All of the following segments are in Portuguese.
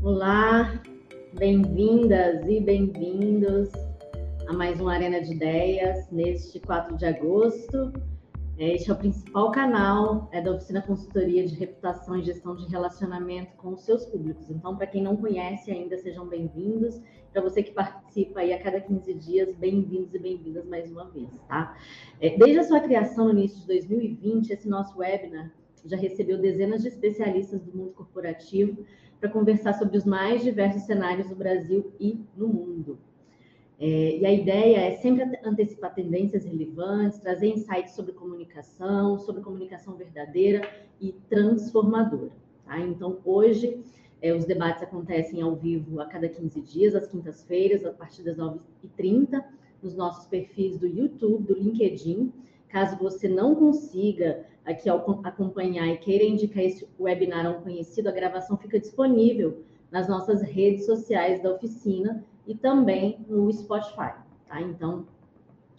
Olá, bem-vindas e bem-vindos a mais uma Arena de Ideias neste 4 de agosto. Este é o principal canal é da Oficina Consultoria de Reputação e Gestão de Relacionamento com os seus públicos. Então, para quem não conhece ainda, sejam bem-vindos. Para você que participa aí a cada 15 dias, bem-vindos e bem-vindas mais uma vez, tá? É, desde a sua criação no início de 2020, esse nosso webinar já recebeu dezenas de especialistas do mundo corporativo para conversar sobre os mais diversos cenários do Brasil e no mundo. É, e a ideia é sempre antecipar tendências relevantes, trazer insights sobre comunicação, sobre comunicação verdadeira e transformadora. Tá? Então, hoje, é, os debates acontecem ao vivo a cada 15 dias, às quintas-feiras, a partir das 9h30, nos nossos perfis do YouTube, do LinkedIn. Caso você não consiga aqui acompanhar e queira indicar esse webinar a um conhecido, a gravação fica disponível nas nossas redes sociais da oficina e também no Spotify. Tá? Então,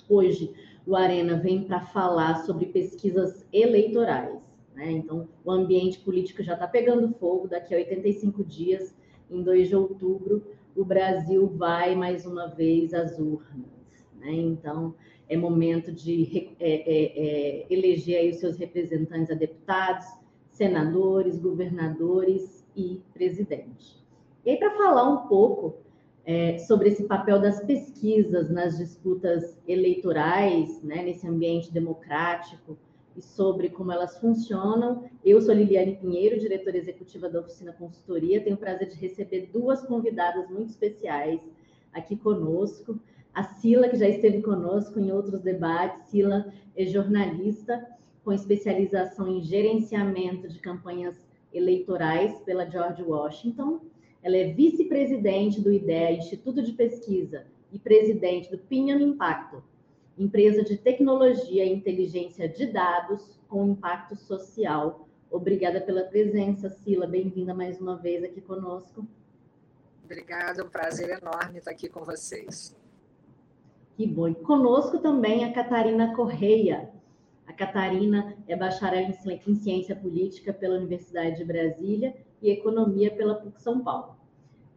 hoje o Arena vem para falar sobre pesquisas eleitorais. Né? Então, o ambiente político já está pegando fogo. Daqui a 85 dias, em 2 de outubro, o Brasil vai mais uma vez às urnas. Né? Então, é momento de é, é, é, eleger aí os seus representantes a deputados, senadores, governadores e presidente. E aí, para falar um pouco é, sobre esse papel das pesquisas nas disputas eleitorais, né, nesse ambiente democrático, e sobre como elas funcionam. Eu sou Liliane Pinheiro, diretora executiva da Oficina Consultoria. Tenho o prazer de receber duas convidadas muito especiais aqui conosco. A Sila, que já esteve conosco em outros debates. Sila é jornalista com especialização em gerenciamento de campanhas eleitorais pela George Washington ela é vice-presidente do IDEA, Instituto de Pesquisa, e presidente do Pinion Impacto, empresa de tecnologia e inteligência de dados com impacto social. Obrigada pela presença, Sila. Bem-vinda mais uma vez aqui conosco. Obrigada, um prazer enorme estar aqui com vocês. Que bom. E conosco também a Catarina Correia. A Catarina é bacharel em Ciência Política pela Universidade de Brasília e Economia pela PUC São Paulo.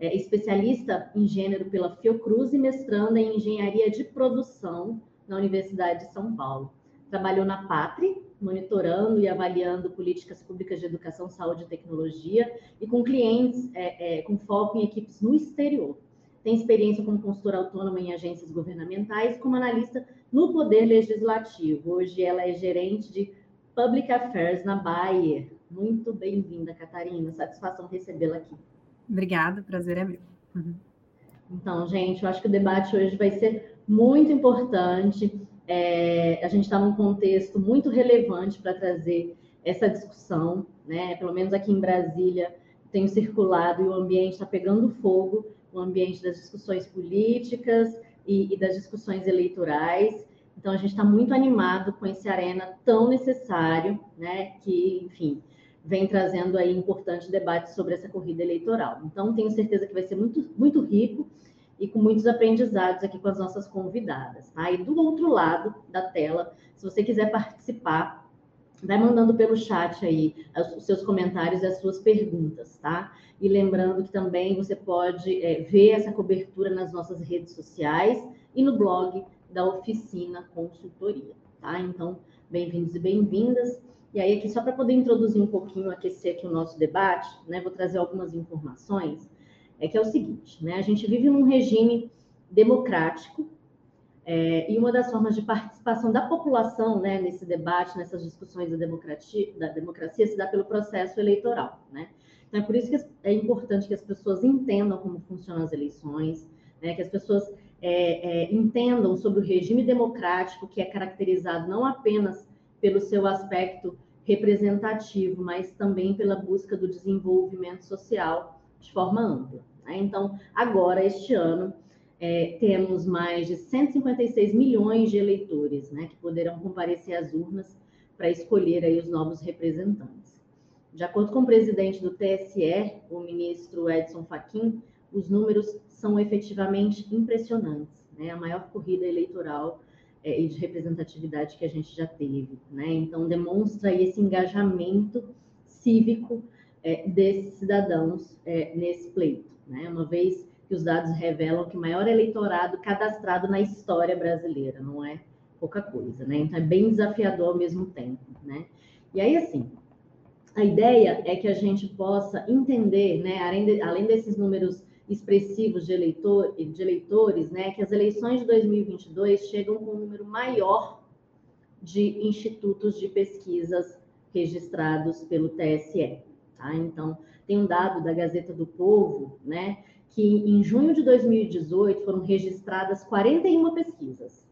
É especialista em gênero pela Fiocruz e mestranda em Engenharia de Produção na Universidade de São Paulo. Trabalhou na Patri, monitorando e avaliando políticas públicas de educação, saúde e tecnologia, e com clientes é, é, com foco em equipes no exterior. Tem experiência como consultora autônoma em agências governamentais, como analista no Poder Legislativo. Hoje ela é gerente de Public Affairs na Bayer, muito bem-vinda, Catarina. Satisfação recebê-la aqui. Obrigada, prazer é meu. Uhum. Então, gente, eu acho que o debate hoje vai ser muito importante. É, a gente está num contexto muito relevante para trazer essa discussão, né? Pelo menos aqui em Brasília tem circulado e o ambiente está pegando fogo, o ambiente das discussões políticas e, e das discussões eleitorais. Então a gente está muito animado com esse arena tão necessário, né? Que, enfim, vem trazendo aí importante debate sobre essa corrida eleitoral. Então, tenho certeza que vai ser muito, muito rico e com muitos aprendizados aqui com as nossas convidadas. Tá? Do outro lado da tela, se você quiser participar, vai mandando pelo chat aí os seus comentários e as suas perguntas, tá? E lembrando que também você pode é, ver essa cobertura nas nossas redes sociais e no blog da Oficina Consultoria, tá? Então, bem-vindos e bem-vindas. E aí, aqui, só para poder introduzir um pouquinho, aquecer aqui o nosso debate, né, vou trazer algumas informações, é que é o seguinte, né, a gente vive num regime democrático, é, e uma das formas de participação da população né, nesse debate, nessas discussões da democracia, da democracia, se dá pelo processo eleitoral. Né? Então, é por isso que é importante que as pessoas entendam como funcionam as eleições, né, que as pessoas é, é, entendam sobre o regime democrático, que é caracterizado não apenas pelo seu aspecto representativo, mas também pela busca do desenvolvimento social de forma ampla. Né? Então, agora, este ano, é, temos mais de 156 milhões de eleitores né, que poderão comparecer às urnas para escolher aí os novos representantes. De acordo com o presidente do TSE, o ministro Edson Fachin, os números são efetivamente impressionantes. Né? A maior corrida eleitoral é, e de representatividade que a gente já teve, né? Então demonstra esse engajamento cívico é, desses cidadãos é, nesse pleito, né? Uma vez que os dados revelam que o maior eleitorado cadastrado na história brasileira, não é pouca coisa, né? Então é bem desafiador ao mesmo tempo, né? E aí, assim, a ideia é que a gente possa entender, né, além, de, além desses números expressivos de, eleitor, de eleitores, né, que as eleições de 2022 chegam com um número maior de institutos de pesquisas registrados pelo TSE. Tá? Então, tem um dado da Gazeta do Povo, né, que em junho de 2018 foram registradas 41 pesquisas,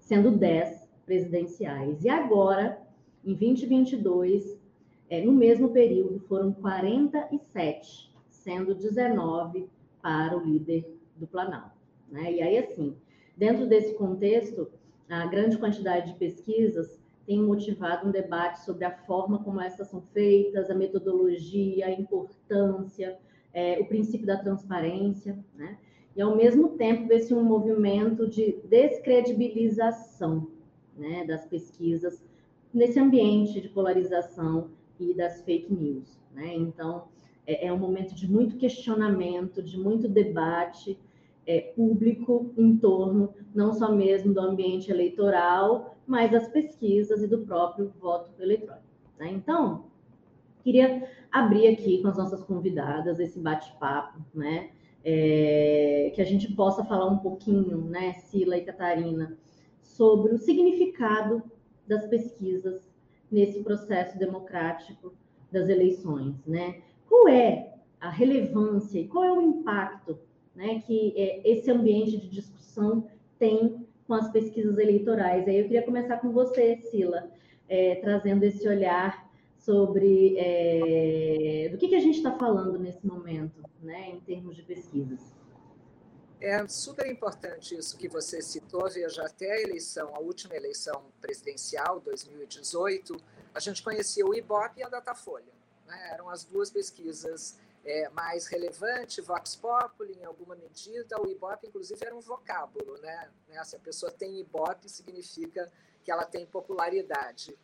sendo 10 presidenciais. E agora, em 2022, é, no mesmo período, foram 47, sendo 19 para o líder do Planalto. Né? E aí, assim, dentro desse contexto, a grande quantidade de pesquisas tem motivado um debate sobre a forma como essas são feitas, a metodologia, a importância, é, o princípio da transparência, né? E ao mesmo tempo ver-se um movimento de descredibilização né, das pesquisas nesse ambiente de polarização e das fake news. Né? Então, é, é um momento de muito questionamento, de muito debate, é, público em torno não só mesmo do ambiente eleitoral, mas das pesquisas e do próprio voto eletrônico. Né? Então, queria abrir aqui com as nossas convidadas esse bate-papo, né? É, que a gente possa falar um pouquinho, né, Sila e Catarina, sobre o significado das pesquisas nesse processo democrático das eleições, né? Qual é a relevância e qual é o impacto né, que é, esse ambiente de discussão tem com as pesquisas eleitorais. Aí eu queria começar com você, Sila, é, trazendo esse olhar sobre é, do que, que a gente está falando nesse momento, né, em termos de pesquisas. É super importante isso que você citou. Veja, até a eleição, a última eleição presidencial, 2018, a gente conhecia o IBOP e a Datafolha. Né? Eram as duas pesquisas é, mais relevante, Vox Populi, em alguma medida, o Ibope, inclusive, era um vocábulo, né? né? Se a pessoa tem Ibope, significa que ela tem popularidade.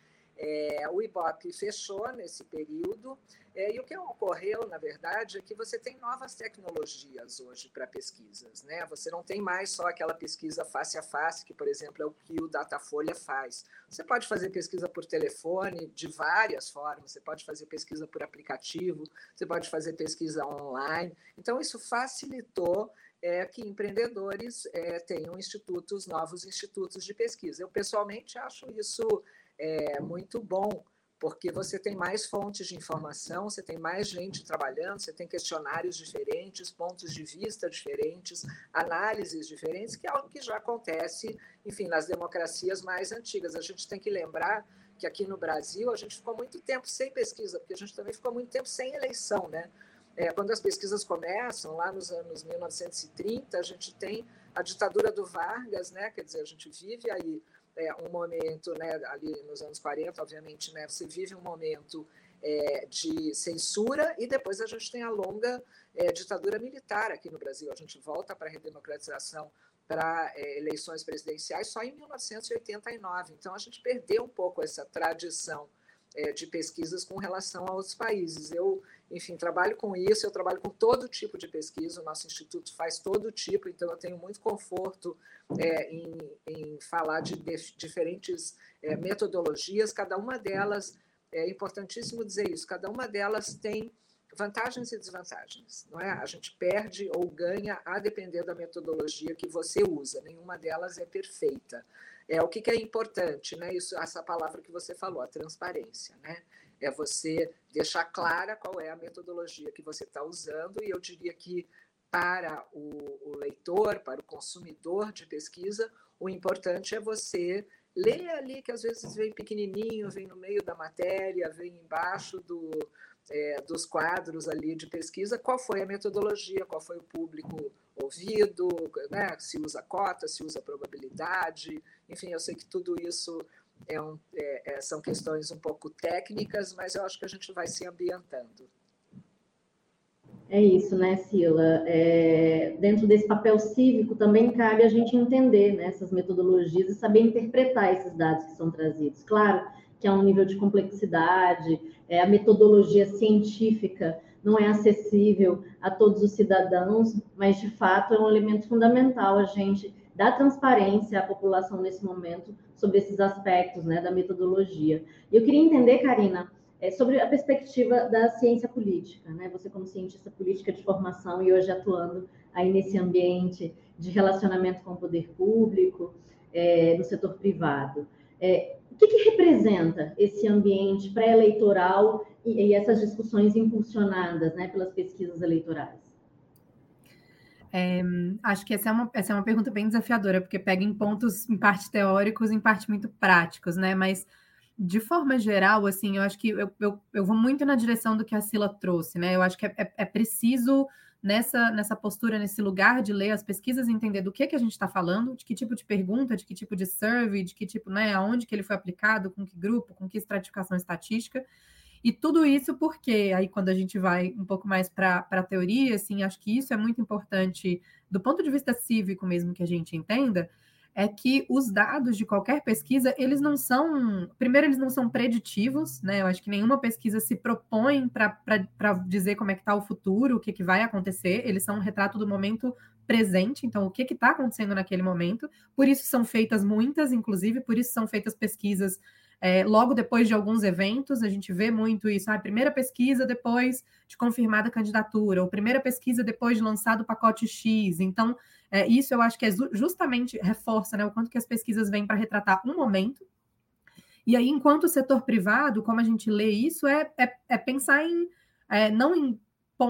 É, o Ibope fechou nesse período, é, e o que ocorreu, na verdade, é que você tem novas tecnologias hoje para pesquisas. Né? Você não tem mais só aquela pesquisa face a face, que, por exemplo, é o que o Datafolha faz. Você pode fazer pesquisa por telefone de várias formas, você pode fazer pesquisa por aplicativo, você pode fazer pesquisa online. Então, isso facilitou é, que empreendedores é, tenham institutos, novos institutos de pesquisa. Eu, pessoalmente, acho isso é, muito bom porque você tem mais fontes de informação, você tem mais gente trabalhando, você tem questionários diferentes, pontos de vista diferentes, análises diferentes, que é algo que já acontece, enfim, nas democracias mais antigas. A gente tem que lembrar que aqui no Brasil a gente ficou muito tempo sem pesquisa, porque a gente também ficou muito tempo sem eleição, né? É, quando as pesquisas começam, lá nos anos 1930, a gente tem a ditadura do Vargas, né? Quer dizer, a gente vive aí é, um momento, né, ali nos anos 40, obviamente, né, você vive um momento é, de censura e depois a gente tem a longa é, ditadura militar aqui no Brasil. A gente volta para a redemocratização para é, eleições presidenciais só em 1989. Então a gente perdeu um pouco essa tradição é, de pesquisas com relação a outros países. Eu, enfim, trabalho com isso, eu trabalho com todo tipo de pesquisa, o nosso instituto faz todo tipo, então eu tenho muito conforto é, em, em, falar de, de diferentes é, metodologias, cada uma delas, é importantíssimo dizer isso, cada uma delas tem vantagens e desvantagens, não é? A gente perde ou ganha a depender da metodologia que você usa, nenhuma delas é perfeita. É o que, que é importante, né? Isso, essa palavra que você falou, a transparência, né? É você deixar clara qual é a metodologia que você está usando, e eu diria que para o, o leitor, para o consumidor de pesquisa, o importante é você ler ali, que às vezes vem pequenininho, vem no meio da matéria, vem embaixo do, é, dos quadros ali de pesquisa, qual foi a metodologia, qual foi o público ouvido, né? se usa cota, se usa probabilidade, enfim, eu sei que tudo isso é um, é, é, são questões um pouco técnicas, mas eu acho que a gente vai se ambientando. É isso, né, Sila? É, dentro desse papel cívico também cabe a gente entender né, essas metodologias e saber interpretar esses dados que são trazidos. Claro que é um nível de complexidade, é, a metodologia científica não é acessível a todos os cidadãos, mas de fato é um elemento fundamental a gente dar transparência à população nesse momento sobre esses aspectos né, da metodologia. E eu queria entender, Karina, é, sobre a perspectiva da ciência política, né? Você como cientista política de formação e hoje atuando aí nesse ambiente de relacionamento com o poder público, é, no setor privado. É, o que, que, representa esse ambiente pré-eleitoral e, e, essas discussões impulsionadas né, pelas pesquisas eleitorais? É, acho que essa é, uma, essa é uma pergunta bem desafiadora, porque pega em pontos, em parte teóricos, em parte muito práticos, né? Mas de forma geral, assim, eu acho que eu, eu, eu vou muito na direção do que a Sila trouxe, né? Eu acho que é, é, é preciso, nessa, nessa postura, nesse lugar de ler as pesquisas, entender do que, que a gente está falando, de que tipo de pergunta, de que tipo de survey, de que tipo, né, aonde que ele foi aplicado, com que grupo, com que estratificação estatística. E tudo isso porque, aí quando a gente vai um pouco mais para a teoria, assim, acho que isso é muito importante do ponto de vista cívico mesmo que a gente entenda, é que os dados de qualquer pesquisa, eles não são, primeiro, eles não são preditivos, né? Eu acho que nenhuma pesquisa se propõe para dizer como é que está o futuro, o que, que vai acontecer, eles são um retrato do momento presente, então o que está acontecendo naquele momento, por isso são feitas muitas, inclusive, por isso são feitas pesquisas é, logo depois de alguns eventos, a gente vê muito isso. Ah, primeira pesquisa depois de confirmada a candidatura, ou primeira pesquisa depois de lançado o pacote X. Então, é, isso eu acho que é justamente reforça né, o quanto que as pesquisas vêm para retratar um momento. E aí, enquanto setor privado, como a gente lê isso, é, é, é pensar em é, não em,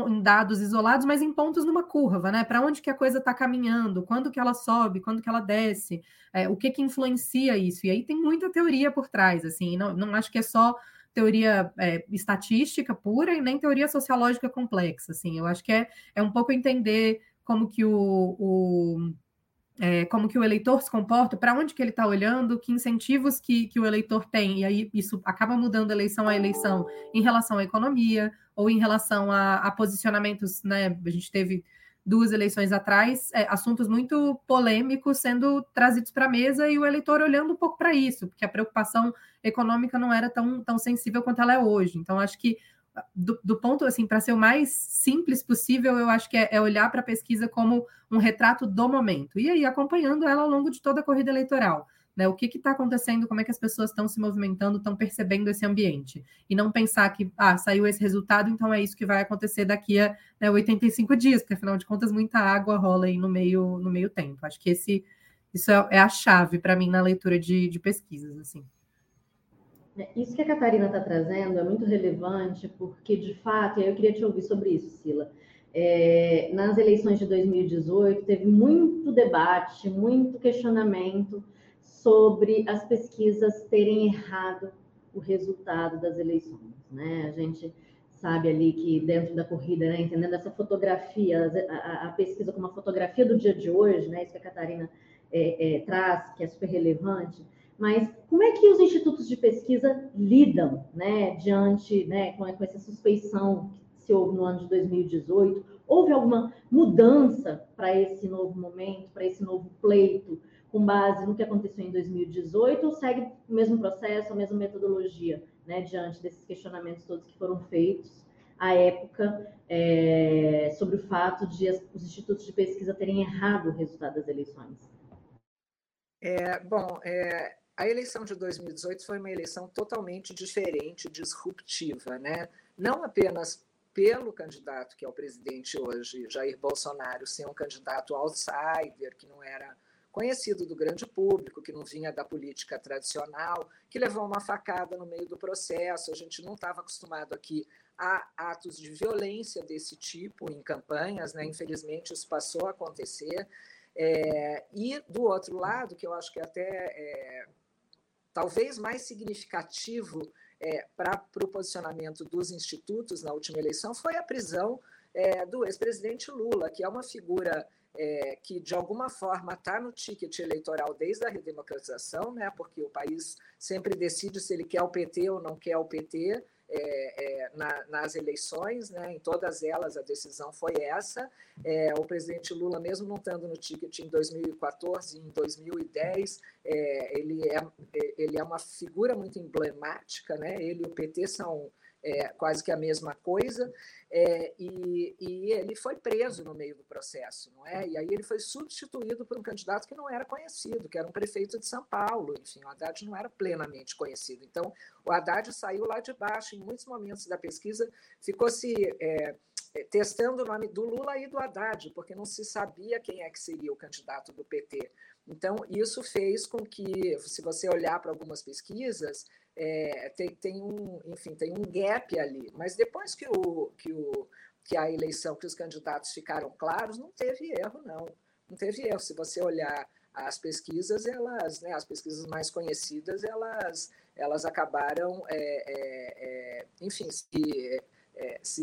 em, dados isolados, mas em pontos numa curva, né? Para onde que a coisa está caminhando, quando que ela sobe, quando que ela desce, é, o que que influencia isso. E aí tem muita teoria por trás, assim, não, não acho que é só teoria é, estatística pura e nem teoria sociológica complexa, assim. Eu acho que é, é um pouco entender como que o, o é, como que o eleitor se comporta, para onde que ele está olhando, que incentivos que, que o eleitor tem, e aí isso acaba mudando eleição a eleição em relação à economia ou em relação a, a posicionamentos, né? A gente teve duas eleições atrás, é, assuntos muito polêmicos sendo trazidos para a mesa e o eleitor olhando um pouco para isso, porque a preocupação econômica não era tão, tão sensível quanto ela é hoje. Então, acho que do, do, ponto assim, para ser o mais simples possível, eu acho que é, é olhar para a pesquisa como um retrato do momento e aí acompanhando ela ao longo de toda a corrida eleitoral. Né, o que está acontecendo, como é que as pessoas estão se movimentando, estão percebendo esse ambiente. E não pensar que ah, saiu esse resultado, então é isso que vai acontecer daqui a né, 85 dias, porque afinal de contas muita água rola aí no meio, no meio tempo. Acho que esse, isso é, é a chave para mim na leitura de, de pesquisas. assim. É, isso que a Catarina está trazendo é muito relevante, porque, de fato, eu queria te ouvir sobre isso, Sila. É, nas eleições de 2018, teve muito debate, muito questionamento sobre as pesquisas terem errado o resultado das eleições. Né? A gente sabe ali que dentro da corrida, né, entendendo essa fotografia, a, a, pesquisa como uma fotografia do dia de hoje, né, isso que a Catarina é, é, traz, que é super relevante, mas como é que os institutos de pesquisa lidam né, diante né, com, com essa suspeição que se houve no ano de 2018? Houve alguma mudança para esse novo momento, para esse novo pleito, com base no que aconteceu em 2018, ou segue o mesmo processo, a mesma metodologia, né, diante desses questionamentos todos que foram feitos à época é, sobre o fato de as, os institutos de pesquisa terem errado o resultado das eleições? É, bom, é, a eleição de 2018 foi uma eleição totalmente diferente, disruptiva, né? não apenas pelo candidato que é o presidente hoje, Jair Bolsonaro, ser um candidato outsider, que não era conhecido do grande público, que não vinha da política tradicional, que levou uma facada no meio do processo. A gente não estava acostumado aqui a atos de violência desse tipo em campanhas, né? infelizmente isso passou a acontecer. É, e do outro lado, que eu acho que até é, talvez mais significativo é, para o posicionamento dos institutos na última eleição foi a prisão é, do ex-presidente Lula, que é uma figura é, que, de alguma forma, está no ticket eleitoral desde a redemocratização, né, porque o país sempre decide se ele quer o PT ou não quer o PT. é, é, na, nas eleições, né? em todas elas a decisão foi essa. É, o presidente Lula, mesmo não estando no ticket em 2014, em 2010, é, ele, é, ele é uma figura muito emblemática, né? ele e o PT são é, quase que a mesma coisa, é, e, e, ele foi preso no meio do processo, não é? E aí ele foi substituído por um candidato que não era conhecido, que era um prefeito de São Paulo, enfim, o Haddad não era plenamente conhecido. Então, o Haddad saiu lá de baixo, em muitos momentos da pesquisa, ficou se é, é testando o nome do Lula e do Haddad, porque não se sabia quem é que seria o candidato do PT. Então, isso fez com que, se você olhar para algumas pesquisas, é, tem, tem, um, enfim, tem um gap ali. Mas depois que, o, que, o, que a eleição, que os candidatos ficaram claros, não teve erro, não. Não teve erro. Se você olhar as pesquisas, elas, né, as pesquisas mais conhecidas, elas, elas acabaram, é, é, é enfim, se é, se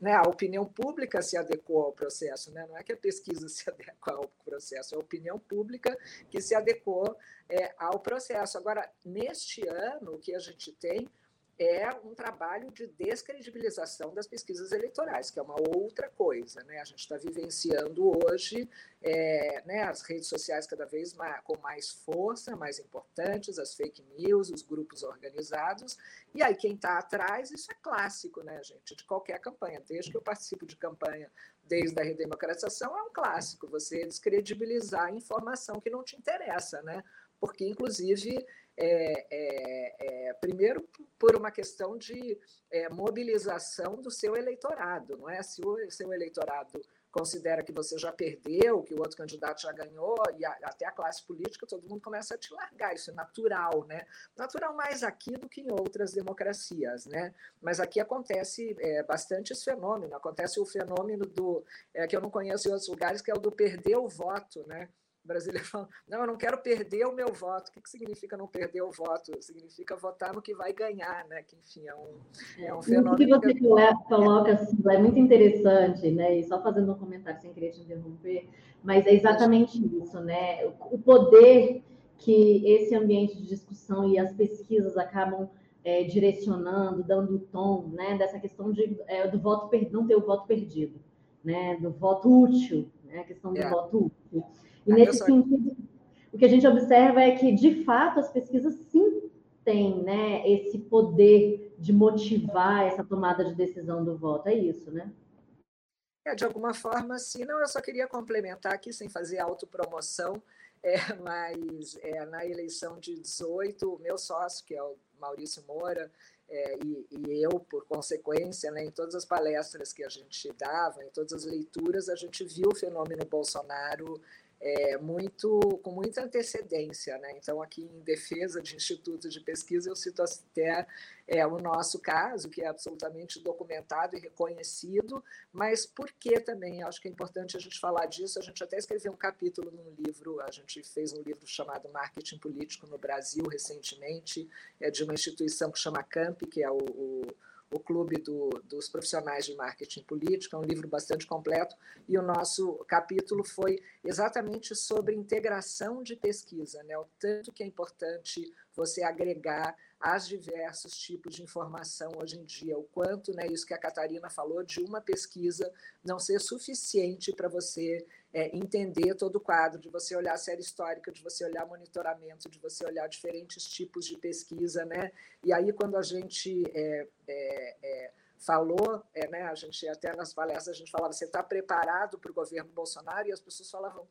né, a opinião pública se adequou ao processo, né? não é que a pesquisa se adequa ao processo, é a opinião pública que se adequou é, ao processo. Agora, neste ano, o que a gente tem é um trabalho de descredibilização das pesquisas eleitorais, que é uma outra coisa. Né? A gente está vivenciando hoje é, né, as redes sociais cada vez mais, com mais força, mais importantes, as fake news, os grupos organizados. E aí, quem está atrás, isso é clássico, né, gente, de qualquer campanha. Desde que eu participo de campanha desde a redemocratização, é um clássico você descredibilizar informação que não te interessa, né? Porque, inclusive, é, é, é, primeiro por uma questão de é, mobilização do seu eleitorado, não é? Se o seu eleitorado considera que você já perdeu, que o outro candidato já ganhou, e a, até a classe política, todo mundo começa a te largar, isso é natural, né? Natural mais aqui do que em outras democracias, né? Mas aqui acontece é, bastante esse fenômeno, acontece o fenômeno do, é, que eu não conheço em outros lugares, que é o do perder o voto, né? Brasileiro fala, não, eu não quero perder o meu voto. O que, que significa não perder o voto? Significa votar no que vai ganhar, né? Que, enfim, é um, é um fenômeno... O que você que... coloca, assim, é muito interessante, né? E só fazendo um comentário sem querer te interromper, mas é exatamente isso, né? O poder que esse ambiente de discussão e as pesquisas acabam é, direcionando, dando o tom, né? Dessa questão de, é, do voto, não ter o voto perdido, né? Do voto útil, né? A questão do é. voto útil. E nesse sentido, o que a gente observa é que, de fato, as pesquisas sim têm né, esse poder de motivar essa tomada de decisão do voto. É isso, né? É, de alguma forma, sim. Não, eu só queria complementar aqui, sem fazer autopromoção, é, mas é, na eleição de 18, o meu sócio, que é o Maurício Moura, é, e, e, eu, por consequência, né, em todas as palestras que a gente dava, em todas as leituras, a gente viu o fenômeno Bolsonaro é, muito, com muita antecedência. Né? Então, aqui em defesa de institutos de pesquisa, eu cito até é, o nosso caso, que é absolutamente documentado e reconhecido, mas por que também? Acho que é importante a gente falar disso. A gente até escreveu um capítulo num livro, a gente fez um livro chamado Marketing Político no Brasil recentemente, é de uma instituição que chama CAMP, que é o, o o Clube do, dos Profissionais de Marketing Político, é um livro bastante completo, e o nosso capítulo foi exatamente sobre integração de pesquisa, né? o tanto que é importante você agregar as diversos tipos de informação hoje em dia, o quanto, né, isso que a Catarina falou, de uma pesquisa não ser suficiente para você é, entender todo o quadro, de você olhar a série histórica, de você olhar monitoramento, de você olhar diferentes tipos de pesquisa, né? E aí, quando a gente é, é, é falou, é, né, a gente até nas palestras a gente falava, você está preparado para o governo Bolsonaro? E as pessoas falavam,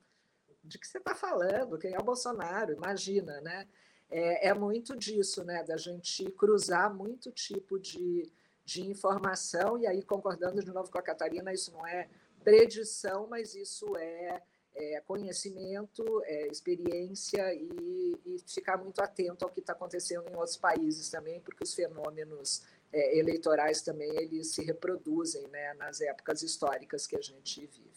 de que você está falando? Quem é o Bolsonaro? Imagina, né? É, é, muito disso, né? Da gente cruzar muito tipo de, de informação, e aí, concordando de novo com a Catarina, isso não é predição, mas isso é, é conhecimento, é experiência e, e, ficar muito atento ao que está acontecendo em outros países também, porque os fenômenos é, eleitorais também eles se reproduzem né, nas épocas históricas que a gente vive.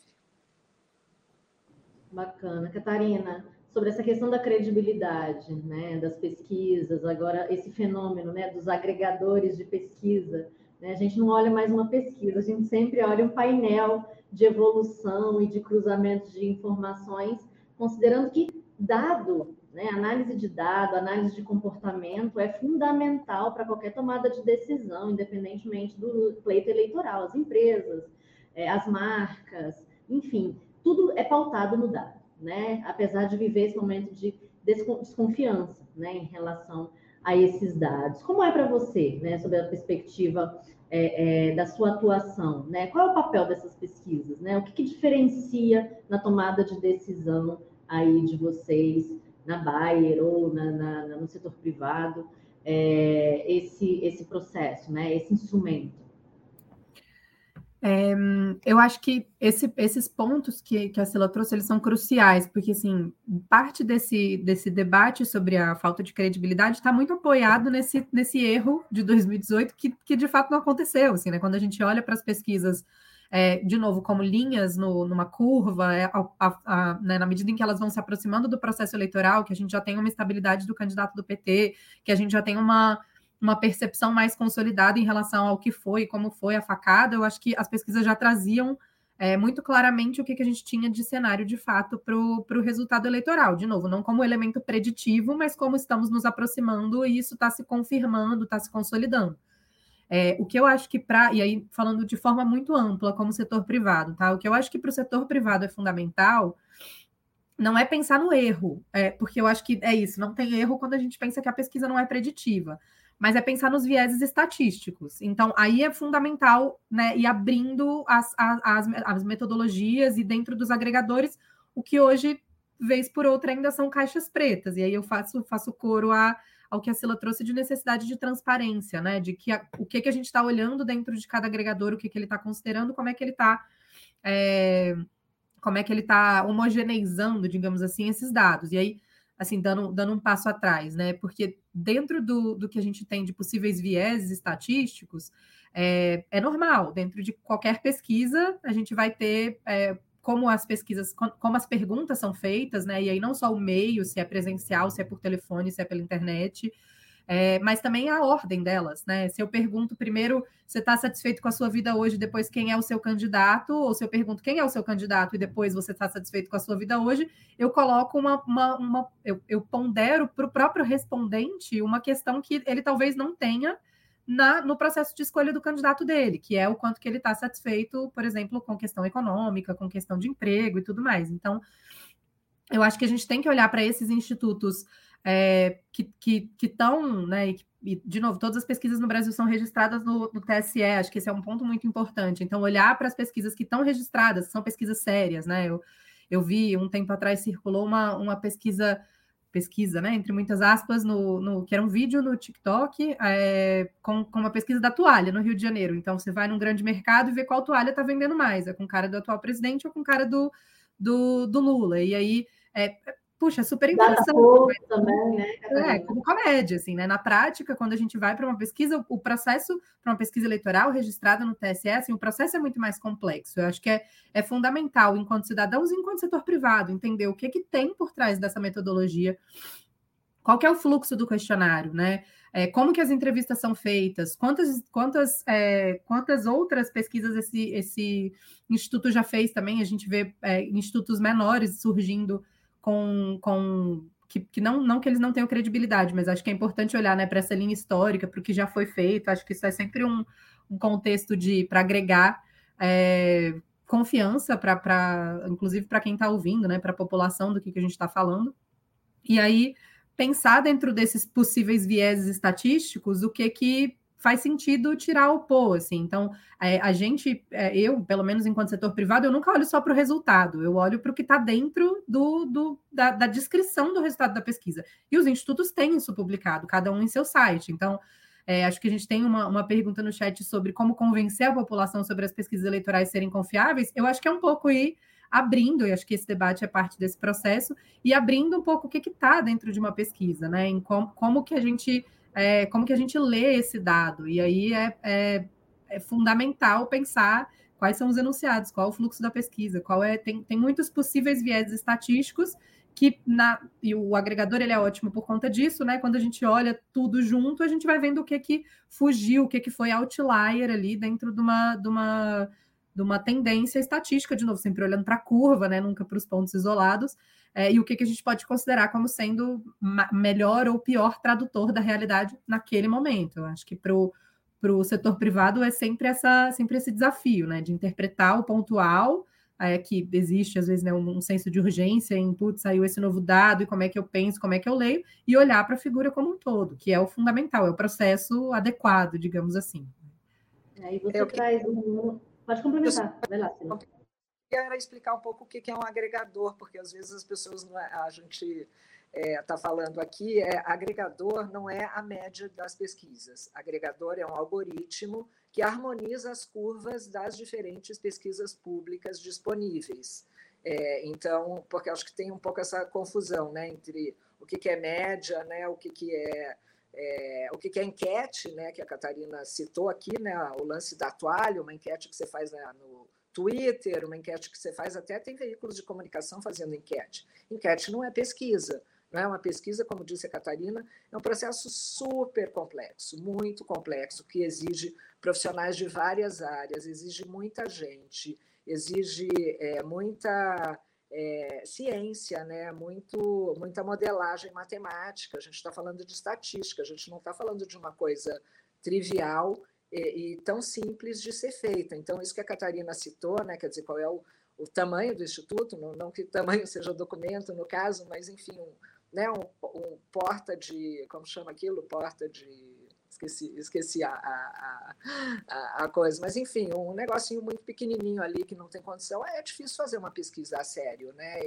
Bacana. Catarina, sobre essa questão da credibilidade né, das pesquisas, agora esse fenômeno né, dos agregadores de pesquisa, né, a gente não olha mais uma pesquisa, a gente sempre olha um painel de evolução e de cruzamento de informações, considerando que dado Né? Análise de dado, análise de comportamento é fundamental para qualquer tomada de decisão, independentemente do pleito eleitoral. As empresas, é, as marcas, enfim, tudo é pautado no dado, né? Apesar de viver esse momento de desconfiança, né, em relação a esses dados. Como é para você, né, sobre a perspectiva é, é, da sua atuação, né? Qual é o papel dessas pesquisas, né? O que, que diferencia na tomada de decisão aí de vocês na Bayer ou na, na, no setor privado é, esse esse processo, né? Esse instrumento? É, eu acho que esse, esses pontos que, que a Sila trouxe, eles são cruciais, porque, assim, parte desse, desse debate sobre a falta de credibilidade está muito apoiado nesse, nesse erro de 2018, que, que de fato não aconteceu, assim, né? Quando a gente olha para as pesquisas, é, de novo, como linhas no, numa curva, é, a, a, a, né, na medida em que elas vão se aproximando do processo eleitoral, que a gente já tem uma estabilidade do candidato do PT, que a gente já tem uma uma percepção mais consolidada em relação ao que foi e como foi a facada, eu acho que as pesquisas já traziam é, muito claramente o que, que, a gente tinha de cenário de fato para o resultado eleitoral. De novo, não como elemento preditivo, mas como estamos nos aproximando e isso está se confirmando, está se consolidando. É, o que eu acho que para, e aí falando de forma muito ampla, como setor privado, tá? O que eu acho que para o setor privado é fundamental não é pensar no erro, é, porque eu acho que é isso, não tem erro quando a gente pensa que a pesquisa não é preditiva mas é pensar nos vieses estatísticos. Então, aí é fundamental né, ir abrindo as, as, as metodologias e dentro dos agregadores, o que hoje, vez por outra, ainda são caixas pretas. E aí eu faço, faço coro a, ao que a Sila trouxe de necessidade de transparência, né? De que a, o que, que a gente está olhando dentro de cada agregador, o que, que ele está considerando, como é que ele está. É, como é que ele está homogeneizando, digamos assim, esses dados. E aí, assim, dando, dando um passo atrás, né? Porque dentro do, do que a gente tem de possíveis vieses estatísticos, é, é normal, dentro de qualquer pesquisa, a gente vai ter é, como as pesquisas, como as perguntas são feitas, né? E aí não só o meio, se é presencial, se é por telefone, se é pela internet, é, mas também a ordem delas, né? Se eu pergunto primeiro, você está satisfeito com a sua vida hoje, depois quem é o seu candidato, ou se eu pergunto quem é o seu candidato e depois você está satisfeito com a sua vida hoje, eu coloco uma, uma, uma eu, eu pondero para o próprio respondente uma questão que ele talvez não tenha na, no processo de escolha do candidato dele, que é o quanto que ele está satisfeito, por exemplo, com questão econômica, com questão de emprego e tudo mais. Então, eu acho que a gente tem que olhar para esses institutos é, que estão, né, e, e, de novo, todas as pesquisas no Brasil são registradas no, no, TSE, acho que esse é um ponto muito importante. Então, olhar para as pesquisas que estão registradas, são pesquisas sérias, né? Eu, eu vi um tempo atrás circulou uma, uma pesquisa, pesquisa, né, entre muitas aspas, no, no que era um vídeo no TikTok é, com, com uma pesquisa da toalha no Rio de Janeiro. Então, você vai num grande mercado e vê qual toalha está vendendo mais, é com cara do atual presidente ou com cara do, do, do Lula. E aí, é, puxa, super interessante. Também, né? É, como comédia, assim, né? Na prática, quando a gente vai para uma pesquisa, o processo para uma pesquisa eleitoral registrada no TSE, assim, o processo é muito mais complexo. Eu acho que é, é fundamental, enquanto cidadãos e enquanto setor privado, entender o que, que tem por trás dessa metodologia, qual que é o fluxo do questionário, né? É, como que as entrevistas são feitas, quantas, quantas, é, quantas outras pesquisas esse, esse instituto já fez também, a gente vê é, institutos menores surgindo com, com que, que, não, não que eles não tenham credibilidade, mas acho que é importante olhar né, para essa linha histórica, para o que já foi feito. Acho que isso é sempre um, um contexto de para agregar é, confiança para, inclusive para quem está ouvindo, né, para a população do que, que a gente está falando. E aí pensar dentro desses possíveis vieses estatísticos o que que faz sentido tirar o pô, assim. Então, é, a gente, é, eu, pelo menos enquanto setor privado, eu nunca olho só para o resultado, eu olho para o que está dentro do, do da, da, descrição do resultado da pesquisa. E os institutos têm isso publicado, cada um em seu site. Então, é, acho que a gente tem uma, uma pergunta no chat sobre como convencer a população sobre as pesquisas eleitorais serem confiáveis. Eu acho que é um pouco ir abrindo, e acho que esse debate é parte desse processo, e abrindo um pouco o que está dentro de uma pesquisa, né? Em como, como que a gente é, como que a gente lê esse dado. E aí é, é, é, fundamental pensar quais são os enunciados, qual é o fluxo da pesquisa, qual é. Tem, tem muitos possíveis viés estatísticos que na, e o agregador ele é ótimo por conta disso, né? Quando a gente olha tudo junto, a gente vai vendo o que que fugiu, o que que foi outlier ali dentro de uma, de uma de uma tendência estatística, de novo, sempre olhando para a curva, né, nunca para os pontos isolados, é, e o que, que a gente pode considerar como sendo melhor ou pior tradutor da realidade naquele momento. Eu acho que para o setor privado é sempre, essa, sempre esse desafio, né, de interpretar o pontual, é, que existe às vezes né, um, um, senso de urgência em, putz, saiu esse novo dado, e como é que eu penso, como é que eu leio, e olhar para a figura como um todo, que é o fundamental, é o processo adequado, digamos assim. Aí você é, traz um, Pode complementar. Vai lá. Quero explicar um pouco o que é um agregador, porque às vezes as pessoas, é, a gente está é, falando aqui, é, agregador não é a média das pesquisas. Agregador é um algoritmo que harmoniza as curvas das diferentes pesquisas públicas disponíveis. É, então, porque acho que tem um pouco essa confusão né, entre o que, que é média, né, o que, que é é, o que, que é enquete, né, que a Catarina citou aqui, né, o lance da toalha, uma enquete que você faz né, no Twitter, uma enquete que você faz, até tem veículos de comunicação fazendo enquete. Enquete não é pesquisa, não é uma pesquisa, como disse a Catarina, é um processo super complexo, muito complexo, que exige profissionais de várias áreas, exige muita gente, exige é, muita é, ciência, né? Muito, muita modelagem matemática. A gente está falando de estatística, a gente não está falando de uma coisa trivial e, e, tão simples de ser feita. Então, isso que a Catarina citou, né? Quer dizer, qual é o, o tamanho do instituto? Não, não que tamanho seja o documento no caso, mas enfim, um, né? Um, um porta de, como chama aquilo? Porta de esqueci, esqueci a, a, a, a, coisa, mas enfim, um negocinho muito pequenininho ali que não tem condição, é difícil fazer uma pesquisa a sério, né?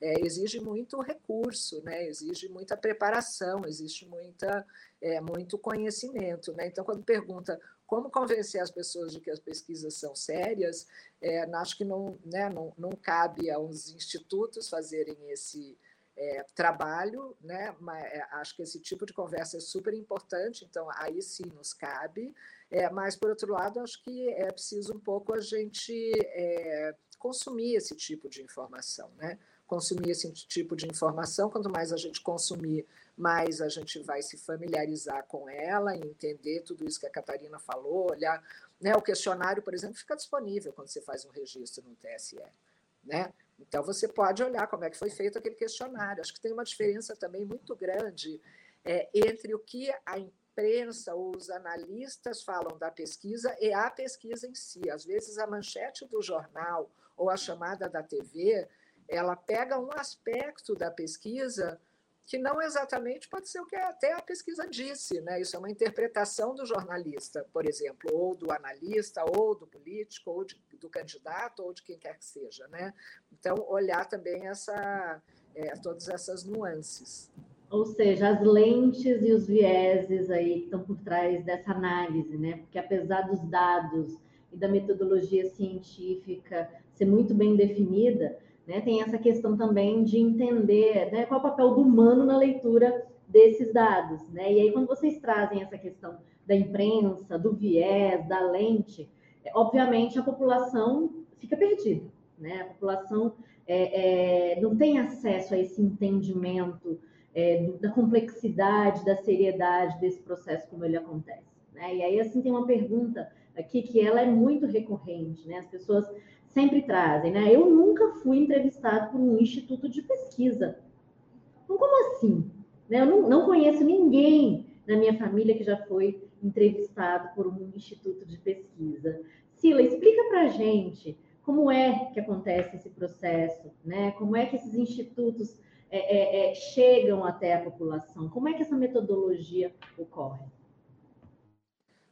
É, exige muito recurso, né? Exige muita preparação, existe muita, é, muito conhecimento, né? Então, quando pergunta como convencer as pessoas de que as pesquisas são sérias, é, acho que não, né, não, não cabe aos institutos fazerem esse é, trabalho, né? Mas, é, acho que esse tipo de conversa é super importante, então aí sim nos cabe. É, mas, por outro lado, acho que é preciso um pouco a gente é, consumir esse tipo de informação, né? Consumir esse tipo de informação, quanto mais a gente consumir, mais a gente vai se familiarizar com ela e entender tudo isso que a Catarina falou, olhar. Né, o questionário, por exemplo, fica disponível quando você faz um registro no TSE. Né? Então, você pode olhar como é que foi feito aquele questionário. Acho que tem uma diferença também muito grande é, entre o que a imprensa ou os analistas falam da pesquisa e a pesquisa em si. Às vezes, a manchete do jornal ou a chamada da TV, ela pega um aspecto da pesquisa que não exatamente pode ser o que até a pesquisa disse, né? Isso é uma interpretação do jornalista, por exemplo, ou do analista, ou do político, ou de, do candidato, ou de quem quer que seja, né? Então, olhar também essa, é, todas essas nuances. Ou seja, as lentes e os vieses aí que estão por trás dessa análise, né? Porque apesar dos dados e da metodologia científica ser muito bem definida, né? Tem essa questão também de entender né, qual é o papel do humano na leitura desses dados. Né? E aí, quando vocês trazem essa questão da imprensa, do viés, da lente, é, obviamente a população fica perdida. Né? A população é, é, não tem acesso a esse entendimento é, da complexidade, da seriedade desse processo como ele acontece. Né? E aí, assim, tem uma pergunta aqui que ela é muito recorrente. Né? As pessoas sempre trazem, né? Eu nunca fui entrevistado por um instituto de pesquisa. Então, como assim? Né? Eu não, não conheço ninguém na minha família que já foi entrevistado por um instituto de pesquisa. Sila, explica para gente como é que acontece esse processo, né? Como é que esses institutos é, é, é, chegam até a população? Como é que essa metodologia ocorre?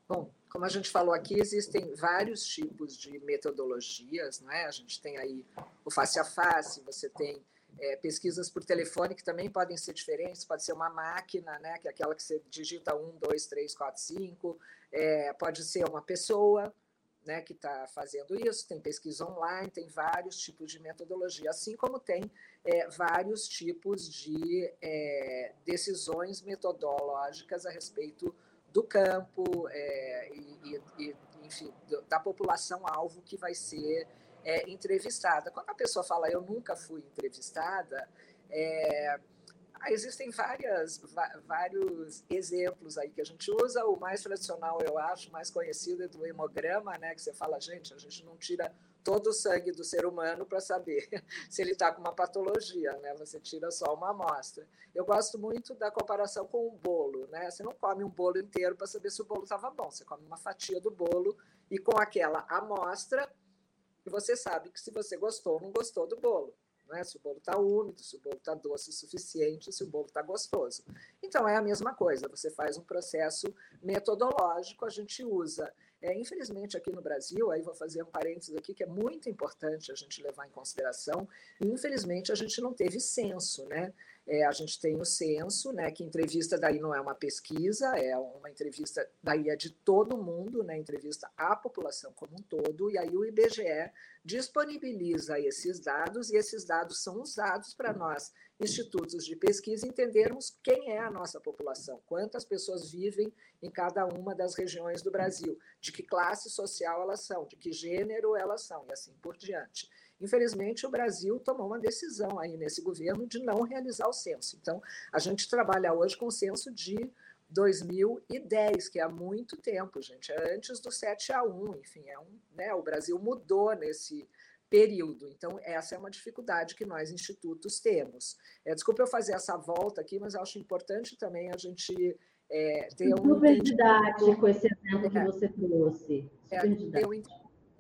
Bom, como a gente falou aqui, existem vários tipos de metodologias, não é? A gente tem aí o face a face, você tem é, pesquisas por telefone que também podem ser diferentes, pode ser uma máquina, né? Que é aquela que você digita um, dois, três, quatro, cinco, é, pode ser uma pessoa, né, que está fazendo isso, tem pesquisa online, tem vários tipos de metodologia, assim como tem é, vários tipos de é, decisões metodológicas a respeito do campo é, e, e, enfim, da população-alvo que vai ser é, entrevistada. Quando a pessoa fala eu nunca fui entrevistada, é, Ah, existem várias, vários exemplos aí que a gente usa. O mais tradicional, eu acho, mais conhecido é do hemograma, né? Que você fala, gente, a gente não tira todo o sangue do ser humano para saber se ele está com uma patologia, né? Você tira só uma amostra. Eu gosto muito da comparação com um bolo, né? Você não come um bolo inteiro para saber se o bolo estava bom. Você come uma fatia do bolo e com aquela amostra você sabe que se você gostou ou não gostou do bolo né? se o bolo está úmido, se o bolo está doce o suficiente, se o bolo está gostoso. Então, é a mesma coisa, você faz um processo metodológico, a gente usa. É, infelizmente, aqui no Brasil, aí vou fazer um parênteses aqui, que é muito importante a gente levar em consideração, infelizmente a gente não teve censo, né? É, a gente tem o censo, né, que entrevista daí não é uma pesquisa, é uma entrevista daí é de todo mundo, né, entrevista à população como um todo, e aí o IBGE disponibiliza esses dados e esses dados são usados para nós, institutos de pesquisa, entendermos quem é a nossa população, quantas pessoas vivem em cada uma das regiões do Brasil, de que classe social elas são, de que gênero elas são, e assim por diante. Infelizmente, o Brasil tomou uma decisão aí nesse governo de não realizar o censo. Então, a gente trabalha hoje com o censo de 2010, que é há muito tempo, gente, é antes do 7 a 1, enfim, é um, né, o Brasil mudou nesse período. Então, essa é uma dificuldade que nós, institutos, temos. É, desculpa eu fazer essa volta aqui, mas acho importante também a gente é, ter um... Super didático esse exemplo que é. você trouxe. Super é.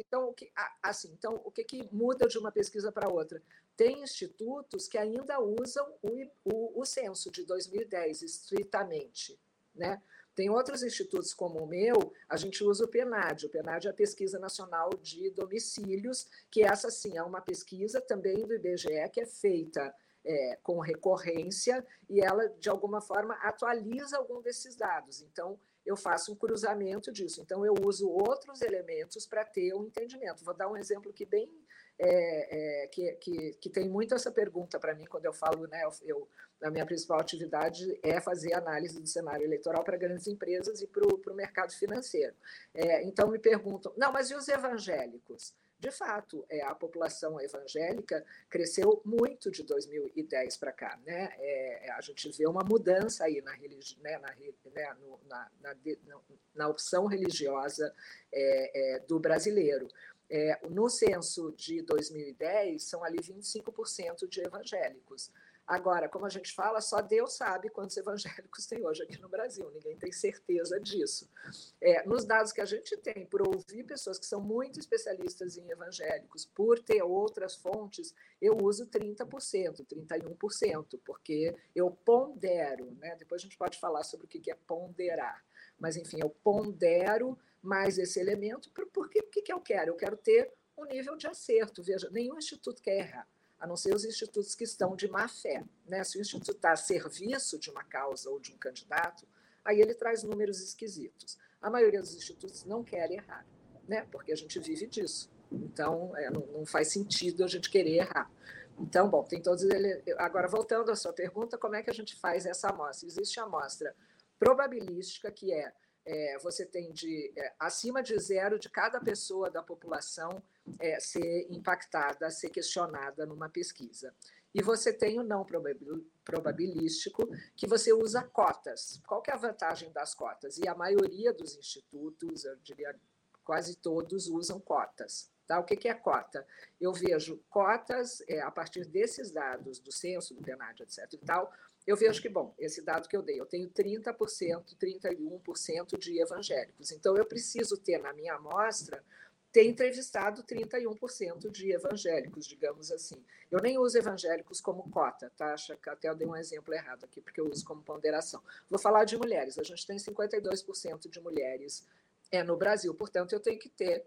Então, o que, assim, então, o que, que muda de uma pesquisa para outra? Tem institutos que ainda usam o, o, o censo de 2010 estritamente. Né? Tem outros institutos como o meu, a gente usa o PNAD. O PNAD é a Pesquisa Nacional de Domicílios, que essa sim é uma pesquisa também do IBGE que é feita é, com recorrência e ela, de alguma forma, atualiza algum desses dados. Então, eu faço um cruzamento disso. Então, eu uso outros elementos para ter um entendimento. Vou dar um exemplo que bem é, é, que, que, que, tem muito essa pergunta para mim quando eu falo, né, eu, a minha principal atividade é fazer análise do cenário eleitoral para grandes empresas e para o mercado financeiro. É, então me perguntam, não, mas e os evangélicos? De fato, é, a população evangélica cresceu muito de 2010 para cá. Né? É, é, a gente vê uma mudança aí na, religi né, na, né, no, na, na, na, opção religiosa é, é do brasileiro. É, no censo de 2010, são ali 25% de evangélicos. Agora, como a gente fala, só Deus sabe quantos evangélicos tem hoje aqui no Brasil, ninguém tem certeza disso. É, nos dados que a gente tem, por ouvir pessoas que são muito especialistas em evangélicos, por ter outras fontes, eu uso 30%, 31%, porque eu pondero, né? depois a gente pode falar sobre o que é ponderar, mas enfim, eu pondero mais esse elemento, porque o que eu quero? Eu quero ter um nível de acerto. Veja, nenhum instituto quer errar a não ser os institutos que estão de má fé. Né? Se o instituto está a serviço de uma causa ou de um candidato, aí ele traz números esquisitos. A maioria dos institutos não quer errar, né? porque a gente vive disso. Então, é, não, não, faz sentido a gente querer errar. Então, bom, tem todos eles. Agora, voltando à sua pergunta, como é que a gente faz essa amostra? Existe a amostra probabilística, que é, é você tem de é, acima de zero de cada pessoa da população é, ser impactada, ser questionada numa pesquisa. E você tem o não probabilístico, que você usa cotas. Qual é a vantagem das cotas? E a maioria dos institutos, eu diria quase todos, usam cotas. Tá? O que, que é cota? Eu vejo cotas, é, a partir desses dados do censo, do PNAD, etc. e tal, eu vejo que, bom, esse dado que eu dei, eu tenho 30%, 31% de evangélicos. Então, eu preciso ter na minha amostra ter entrevistado 31% de evangélicos, digamos assim. Eu nem uso evangélicos como cota, tá? Acho que até eu dei um exemplo errado aqui, porque eu uso como ponderação. Vou falar de mulheres. A gente tem 52% de mulheres é, no Brasil, portanto, eu tenho que ter.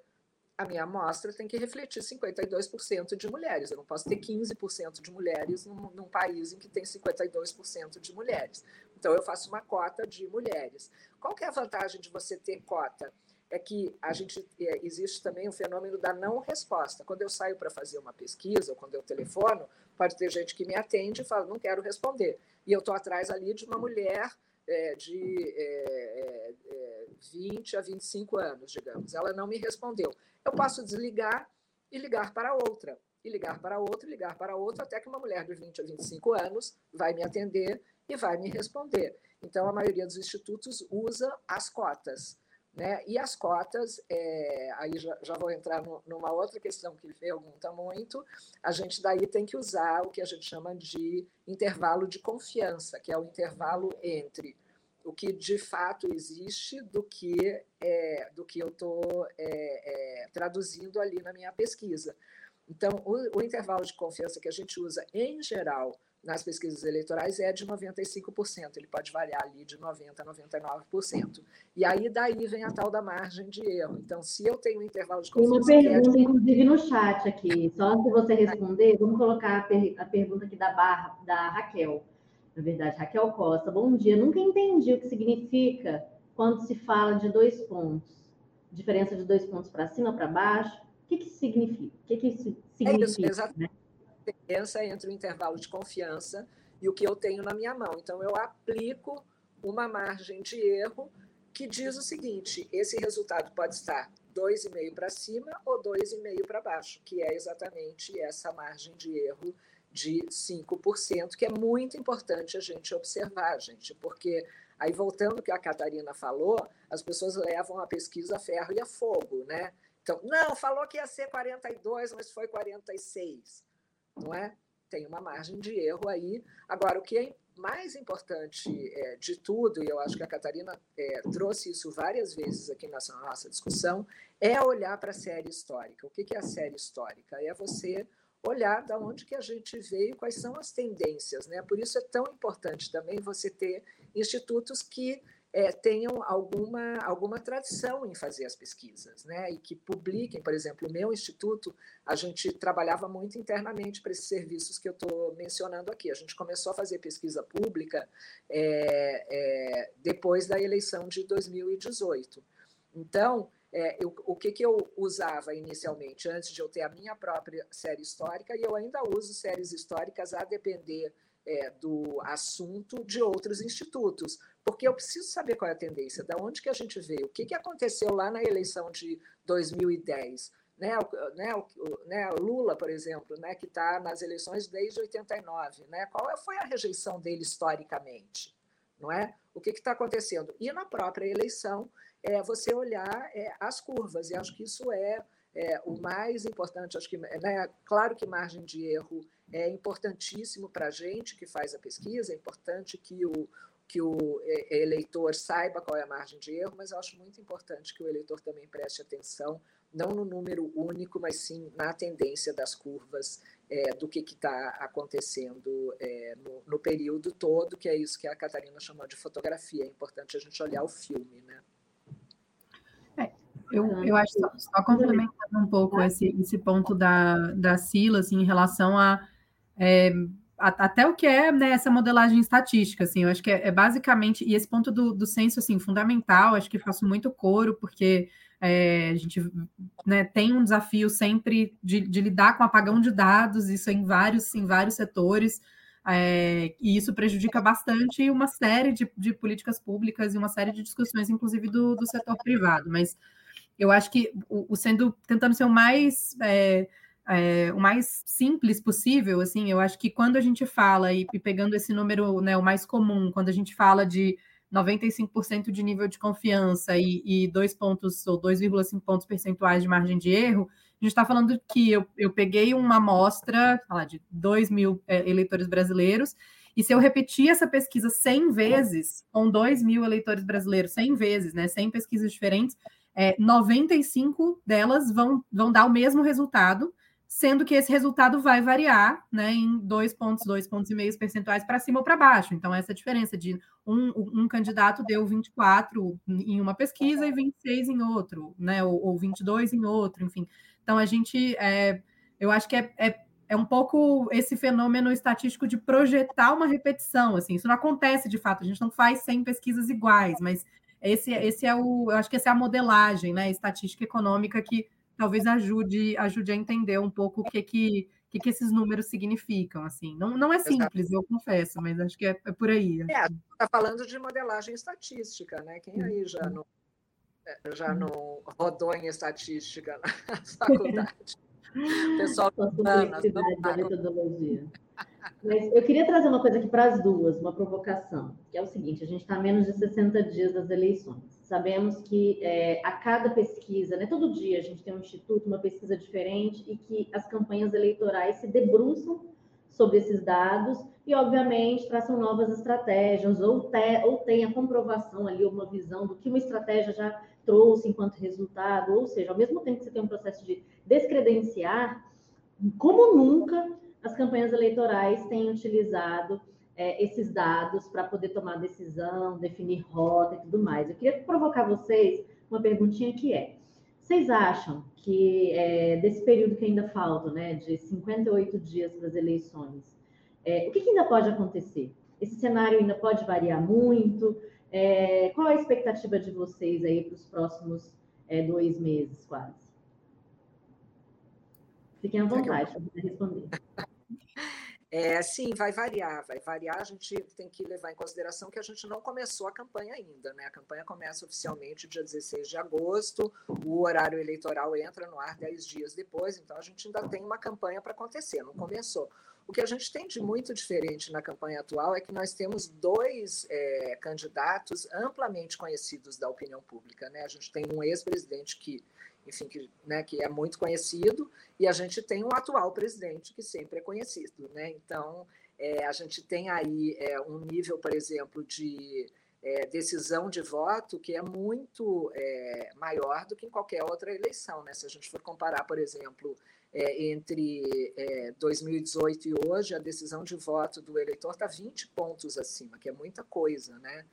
A minha amostra tem que refletir 52% de mulheres. Eu não posso ter 15% de mulheres num, num país em que tem 52% de mulheres. Então, eu faço uma cota de mulheres. Qual que é a vantagem de você ter cota? é que a gente é, existe também o fenômeno da não resposta. Quando eu saio para fazer uma pesquisa, ou quando eu telefono, pode ter gente que me atende e fala, não quero responder. E eu estou atrás ali de uma mulher é, de é, é, 20 a 25 anos, digamos. Ela não me respondeu. Eu posso desligar e ligar para outra. e ligar para outro, ligar para outro, até que uma mulher de 20 a 25 anos vai me atender e vai me responder. Então, a maioria dos institutos usa as cotas. Né? E as cotas, é, aí já, já, vou entrar no, numa outra questão que ele pergunta muito, a gente daí tem que usar o que a gente chama de intervalo de confiança, que é o intervalo entre o que de fato existe do que é, do que eu estou é, é, traduzindo ali na minha pesquisa. Então, o, o intervalo de confiança que a gente usa em geral nas pesquisas eleitorais é de 95%, ele pode variar ali de 90% a 99%. E aí daí vem a tal da margem de erro. Então, se eu tenho um intervalo de confiança... Tem uma pergunta, é de... inclusive, no chat aqui. Só de você responder, vamos colocar a, per a pergunta aqui da, barra, da Raquel. Na verdade, Raquel Costa. Bom dia. Nunca entendi o que significa quando se fala de dois pontos. Diferença de dois pontos para cima, para baixo. O que, que significa? O que, que significa? É isso, exatamente. Diferença entre o intervalo de confiança e o que eu tenho na minha mão. Então, eu aplico uma margem de erro que diz o seguinte: esse resultado pode estar 2,5 para cima ou 2,5 para baixo, que é exatamente essa margem de erro de 5%, que é muito importante a gente observar, gente, porque aí voltando ao que a Catarina falou, as pessoas levam a pesquisa a ferro e a fogo, né? Então, não, falou que ia ser 42, mas foi 46 não é? Tem uma margem de erro aí. Agora, o que é mais importante é, de tudo, e eu acho que a Catarina é, trouxe isso várias vezes aqui na nossa discussão, é olhar para a série histórica. O que é a série histórica? É você olhar da onde que a gente veio, quais são as tendências, né? Por isso é tão importante também você ter institutos que é, tenham alguma, alguma tradição em fazer as pesquisas, né? E que publiquem, por exemplo, o meu instituto, a gente trabalhava muito internamente para esses serviços que eu estou mencionando aqui. A gente começou a fazer pesquisa pública é, é, depois da eleição de 2018. Então, é, eu, o que, que eu usava inicialmente, antes de eu ter a minha própria série histórica, e eu ainda uso séries históricas a depender é, do assunto de outros institutos, porque eu preciso saber qual é a tendência, da onde que a gente veio, o que, que aconteceu lá na eleição de 2010. Né, o, né, o, né, Lula, por exemplo, né, que está nas eleições desde 89, né, qual foi a rejeição dele historicamente? Não é? O que está acontecendo? E na própria eleição, é você olhar é, as curvas, e acho que isso é, é o mais importante. Acho que, né, claro que margem de erro é importantíssimo para a gente que faz a pesquisa, é importante que o, que o eleitor saiba qual é a margem de erro, mas eu acho muito importante que o eleitor também preste atenção, não no número único, mas sim na tendência das curvas é, do que está acontecendo é, no, no, período todo, que é isso que a Catarina chamou de fotografia. É importante a gente olhar o filme, né? É, eu, eu acho, só, só complementando um pouco esse, esse ponto da, da Sila, assim, em relação a é, até o que é né, essa modelagem estatística, assim, eu acho que é, é basicamente, e esse ponto do, do censo, assim, fundamental, acho que faço muito coro, porque é, a gente né, tem um desafio sempre de, de, lidar com apagão de dados, isso em vários, em vários setores, é, e isso prejudica bastante uma série de, de, políticas públicas e uma série de discussões, inclusive do, do setor privado, mas eu acho que o, o sendo, tentando ser o mais... É, é, o mais simples possível, assim, eu acho que quando a gente fala, e, pegando esse número, né, o mais comum, quando a gente fala de 95% de nível de confiança e, e 2 pontos ou 2,5 pontos percentuais de margem de erro, a gente está falando que eu, eu peguei uma amostra de 2 mil é, eleitores brasileiros, e se eu repetir essa pesquisa 100 vezes, com 2 mil eleitores brasileiros, 100 vezes, né, 100 pesquisas diferentes, é, 95 delas vão, vão dar o mesmo resultado, sendo que esse resultado vai variar né, em dois pontos, dois pontos e meios percentuais para cima ou para baixo. Então, essa diferença de um, um, candidato deu 24 em uma pesquisa e 26 em outro, né? Ou, ou 22 em outro, enfim. Então, a gente é, eu acho que é, é, é, um pouco esse fenômeno estatístico de projetar uma repetição. Assim, isso não acontece de fato, a gente não faz 100 pesquisas iguais, mas esse, esse é o. Eu acho que essa é a modelagem, né? Estatística econômica que talvez ajude, ajude a entender um pouco o que que, que, que esses números significam, assim. Não, não é simples, eu confesso, mas acho que é, é por aí. É, está falando de modelagem estatística, né? Quem aí já não, é, já não rodou em estatística na faculdade? Pessoal, a complexidade da metodologia. Mas eu queria trazer uma coisa aqui para as duas, uma provocação, que é o seguinte: a gente está a menos de 60 dias das eleições. Sabemos que é, a cada pesquisa, né, todo dia a gente tem um instituto, uma pesquisa diferente, e que as campanhas eleitorais se debruçam sobre esses dados e, obviamente, traçam novas estratégias ou, te, ou tem a comprovação ali, uma visão do que uma estratégia já trouxe enquanto resultado, ou seja, ao mesmo tempo que você tem um processo de descredenciar, como nunca as campanhas eleitorais têm utilizado é, esses dados para poder tomar decisão, definir rota e tudo mais. Eu queria provocar vocês uma perguntinha que é: vocês acham que é, desse período que ainda falta, né, de 58 dias para as eleições, é, o que, que, ainda pode acontecer? Esse cenário ainda pode variar muito? É, qual a expectativa de vocês aí para os próximos é, dois meses, quase? Fiquem à vontade para responder. É, sim, vai variar, vai variar. A gente tem que levar em consideração que a gente não começou a campanha ainda, né? A campanha começa oficialmente dia 16 de agosto, o horário eleitoral entra no ar 10 dias depois, então a gente ainda tem uma campanha para acontecer, não começou. O que a gente tem de muito diferente na campanha atual é que nós temos dois é, candidatos amplamente conhecidos da opinião pública, né? A gente tem um ex-presidente que enfim, que, né, que é muito conhecido, e a gente tem um atual presidente que sempre é conhecido. Né? Então, é, a gente tem aí é, um nível, por exemplo, de é, decisão de voto que é muito é, maior do que em qualquer outra eleição. Né? Se a gente for comparar, por exemplo, é, entre 2018 é, e hoje, a decisão de voto do eleitor está 20 pontos acima, que é muita coisa, né?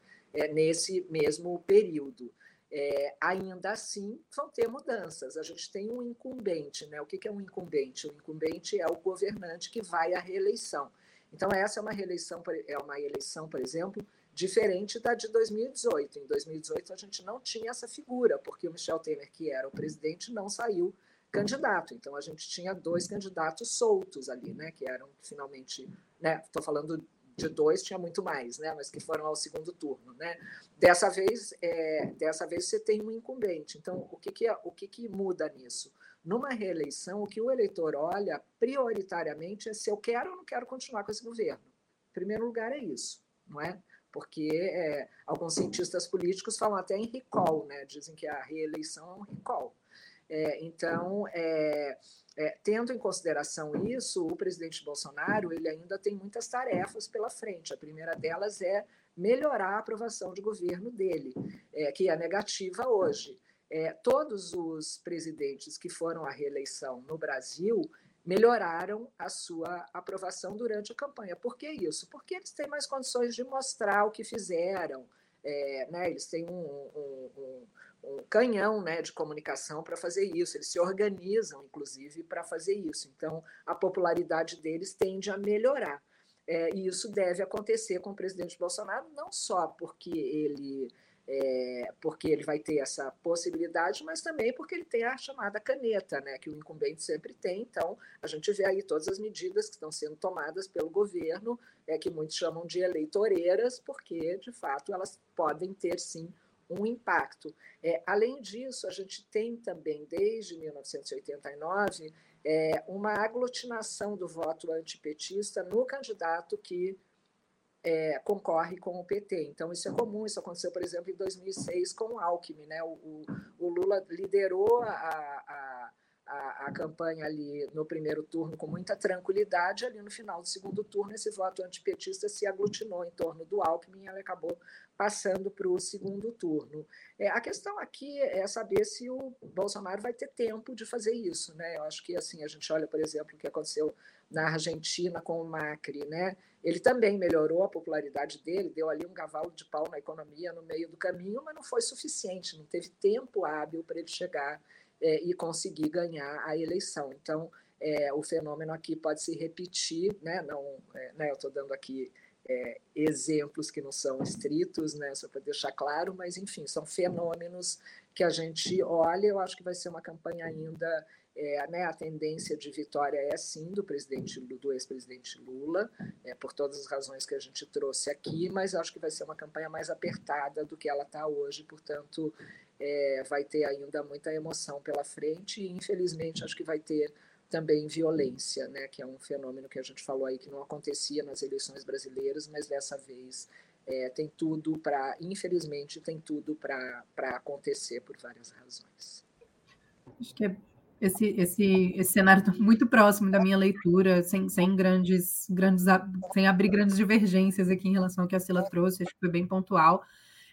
nesse mesmo período. É, ainda assim, vão ter mudanças. A gente tem um incumbente, né? O que, que é um incumbente? O incumbente é o governante que vai à reeleição. Então, essa é uma reeleição, é uma eleição, por exemplo, diferente da de 2018. Em 2018, a gente não tinha essa figura, porque o Michel Temer, que era o presidente, não saiu candidato. Então, a gente tinha dois candidatos soltos ali, né? Que eram finalmente, né? Estou falando de dois tinha muito mais, né? Mas que foram ao segundo turno, né? Dessa vez, é, dessa vez você tem um incumbente. Então, o que que, o que que muda nisso? Numa reeleição, o que o eleitor olha prioritariamente é se eu quero ou não quero continuar com esse governo. Em primeiro lugar é isso, não é? Porque é, alguns cientistas políticos falam até em recall, né? Dizem que a reeleição é um recall. É, então, é, é, tendo em consideração isso, o presidente Bolsonaro ele ainda tem muitas tarefas pela frente. A primeira delas é melhorar a aprovação de governo dele, é, que é negativa hoje. É, todos os presidentes que foram à reeleição no Brasil melhoraram a sua aprovação durante a campanha. Por que isso? Porque eles têm mais condições de mostrar o que fizeram, é, né? eles têm um, um, um um canhão né, de comunicação para fazer isso, eles se organizam, inclusive, para fazer isso. Então, a popularidade deles tende a melhorar. É, e isso deve acontecer com o presidente Bolsonaro, não só porque ele, é, porque ele vai ter essa possibilidade, mas também porque ele tem a chamada caneta, né, que o incumbente sempre tem. Então, a gente vê aí todas as medidas que estão sendo tomadas pelo governo, é, que muitos chamam de eleitoreiras, porque, de fato, elas podem ter, sim, um impacto. É, além disso, a gente tem também, desde 1989, é, uma aglutinação do voto antipetista no candidato que é, concorre com o PT. Então, isso é comum, isso aconteceu, por exemplo, em 2006 com o Alckmin. Né? O, o, o Lula liderou a, a a, a, campanha ali no primeiro turno com muita tranquilidade, ali no final do segundo turno, esse voto antipetista se aglutinou em torno do Alckmin e ela acabou passando para o segundo turno. É, a questão aqui é saber se o Bolsonaro vai ter tempo de fazer isso. Né? Eu acho que assim a gente olha, por exemplo, o que aconteceu na Argentina com o Macri. Né? Ele também melhorou a popularidade dele, deu ali um cavalo de pau na economia no meio do caminho, mas não foi suficiente, não teve tempo hábil para ele chegar é, e conseguir ganhar a eleição. Então, é, o fenômeno aqui pode se repetir, né? Não, é, né? Eu estou dando aqui é, exemplos que não são estritos, né? Só para deixar claro, mas enfim, são fenômenos que a gente olha. Eu acho que vai ser uma campanha ainda é, né, a tendência de vitória é sim do presidente do ex-presidente Lula, é, por todas as razões que a gente trouxe aqui, mas acho que vai ser uma campanha mais apertada do que ela está hoje, portanto, é, vai ter ainda muita emoção pela frente e, infelizmente, acho que vai ter também violência, né, que é um fenômeno que a gente falou aí que não acontecia nas eleições brasileiras, mas dessa vez é, tem tudo para, infelizmente, tem tudo para acontecer por várias razões. Acho que é esse, esse, esse cenário está muito próximo da minha leitura, sem, sem grandes, grandes, sem abrir grandes divergências aqui em relação ao que a Sila trouxe, acho que foi bem pontual.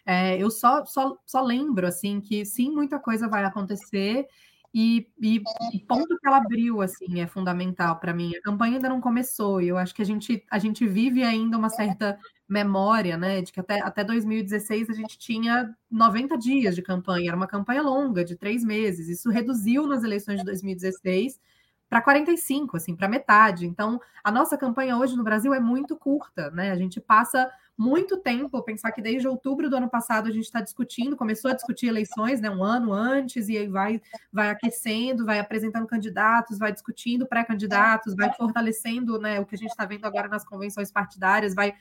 É, eu só, só, só lembro assim que sim, muita coisa vai acontecer e, e, o ponto que ela abriu assim é fundamental para mim. A campanha ainda não começou e eu acho que a gente, a gente vive ainda uma certa memória, né, de que até, até 2016 a gente tinha 90 dias de campanha, era uma campanha longa, de três meses. Isso reduziu nas eleições de 2016 para 45, assim, para metade. Então, a nossa campanha hoje no Brasil é muito curta, né? A gente passa muito tempo, pensar que desde outubro do ano passado a gente está discutindo, começou a discutir eleições, né, um ano antes, e aí vai, vai aquecendo, vai apresentando candidatos, vai discutindo pré-candidatos, vai fortalecendo né, o que a gente está vendo agora nas convenções partidárias, vai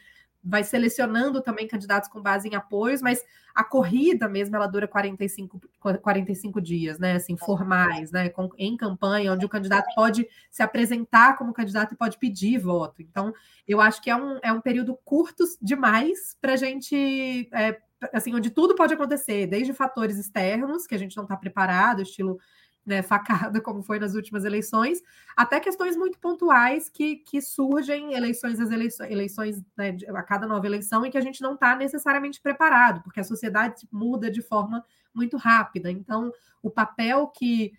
vai selecionando também candidatos com base em apoios, mas a corrida mesmo ela dura 45, 45 dias, né? Assim, formais, né? Com, em campanha, onde o candidato pode se apresentar como candidato e pode pedir voto. Então, eu acho que é um, é um período curto demais para a gente. É, assim, onde tudo pode acontecer, desde fatores externos, que a gente não está preparado, estilo né, facada, como foi nas últimas eleições, até questões muito pontuais que, que surgem eleições as eleições, eleições né, a cada nova eleição e que a gente não está necessariamente preparado, porque a sociedade muda de forma muito rápida. Então, o papel que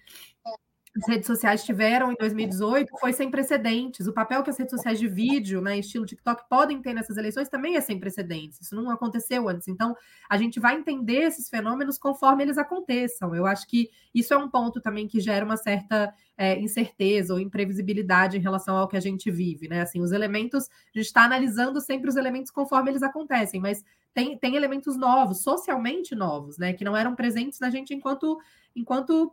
as redes sociais tiveram em 2018 foi sem precedentes. O papel que as redes sociais de vídeo, né, estilo TikTok, podem ter nessas eleições também é sem precedentes. Isso não aconteceu antes. Então, a gente vai entender esses fenômenos conforme eles aconteçam. Eu acho que isso é um ponto também que gera uma certa é, incerteza ou imprevisibilidade em relação ao que a gente vive, né? Assim, os elementos, a gente está analisando sempre os elementos conforme eles acontecem, mas tem, tem elementos novos, socialmente novos, né? Que não eram presentes na gente enquanto enquanto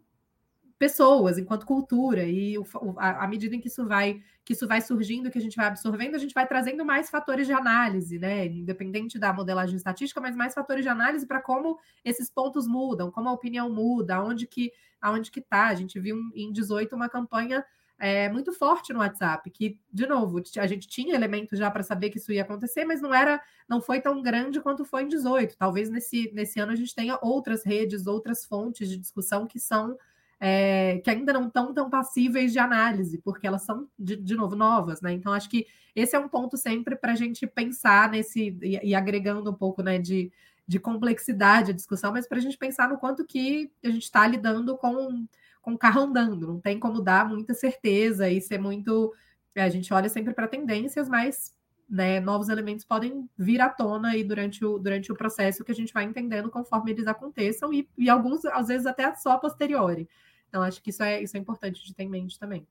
pessoas, enquanto cultura, e a, à medida em que isso vai que isso vai surgindo, que a gente vai absorvendo, a gente vai trazendo mais fatores de análise, né? Independente da modelagem estatística, mas mais fatores de análise para como esses pontos mudam, como a opinião muda, aonde que aonde que tá. A gente viu em 18 uma campanha é, muito forte no WhatsApp, que, de novo, a gente tinha elementos já para saber que isso ia acontecer, mas não era, não foi tão grande quanto foi em 18. Talvez nesse, nesse ano a gente tenha outras redes, outras fontes de discussão que são é, que ainda não estão tão passíveis de análise, porque elas são, de, de novo, novas, né? Então, acho que esse é um ponto sempre para a gente pensar nesse, e, e, agregando um pouco né, de, de complexidade à discussão, mas para a gente pensar no quanto que a gente está lidando com, com o carro andando, não tem como dar muita certeza e ser muito. É, a gente olha sempre para tendências, mas né, novos elementos podem vir à tona aí durante o, durante o processo que a gente vai entendendo conforme eles aconteçam e, e alguns, às vezes, até só a posteriori. Então, acho que isso é, isso é importante de ter em mente também.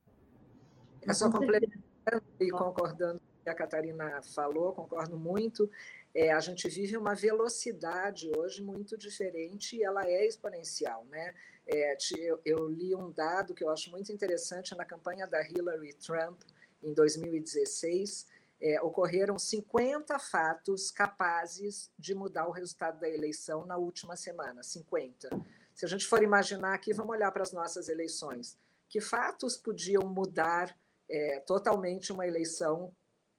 É só complementando e concordando com o que a Catarina falou, concordo muito. É, a gente vive uma velocidade hoje muito diferente e ela é exponencial. Né? É, eu, eu li um dado que eu acho muito interessante na campanha da Hillary Trump em 2016. É, ocorreram 50 fatos capazes de mudar o resultado da eleição na última semana. 50. Se a gente for imaginar aqui, vamos olhar para as nossas eleições. Que fatos podiam mudar é, totalmente uma eleição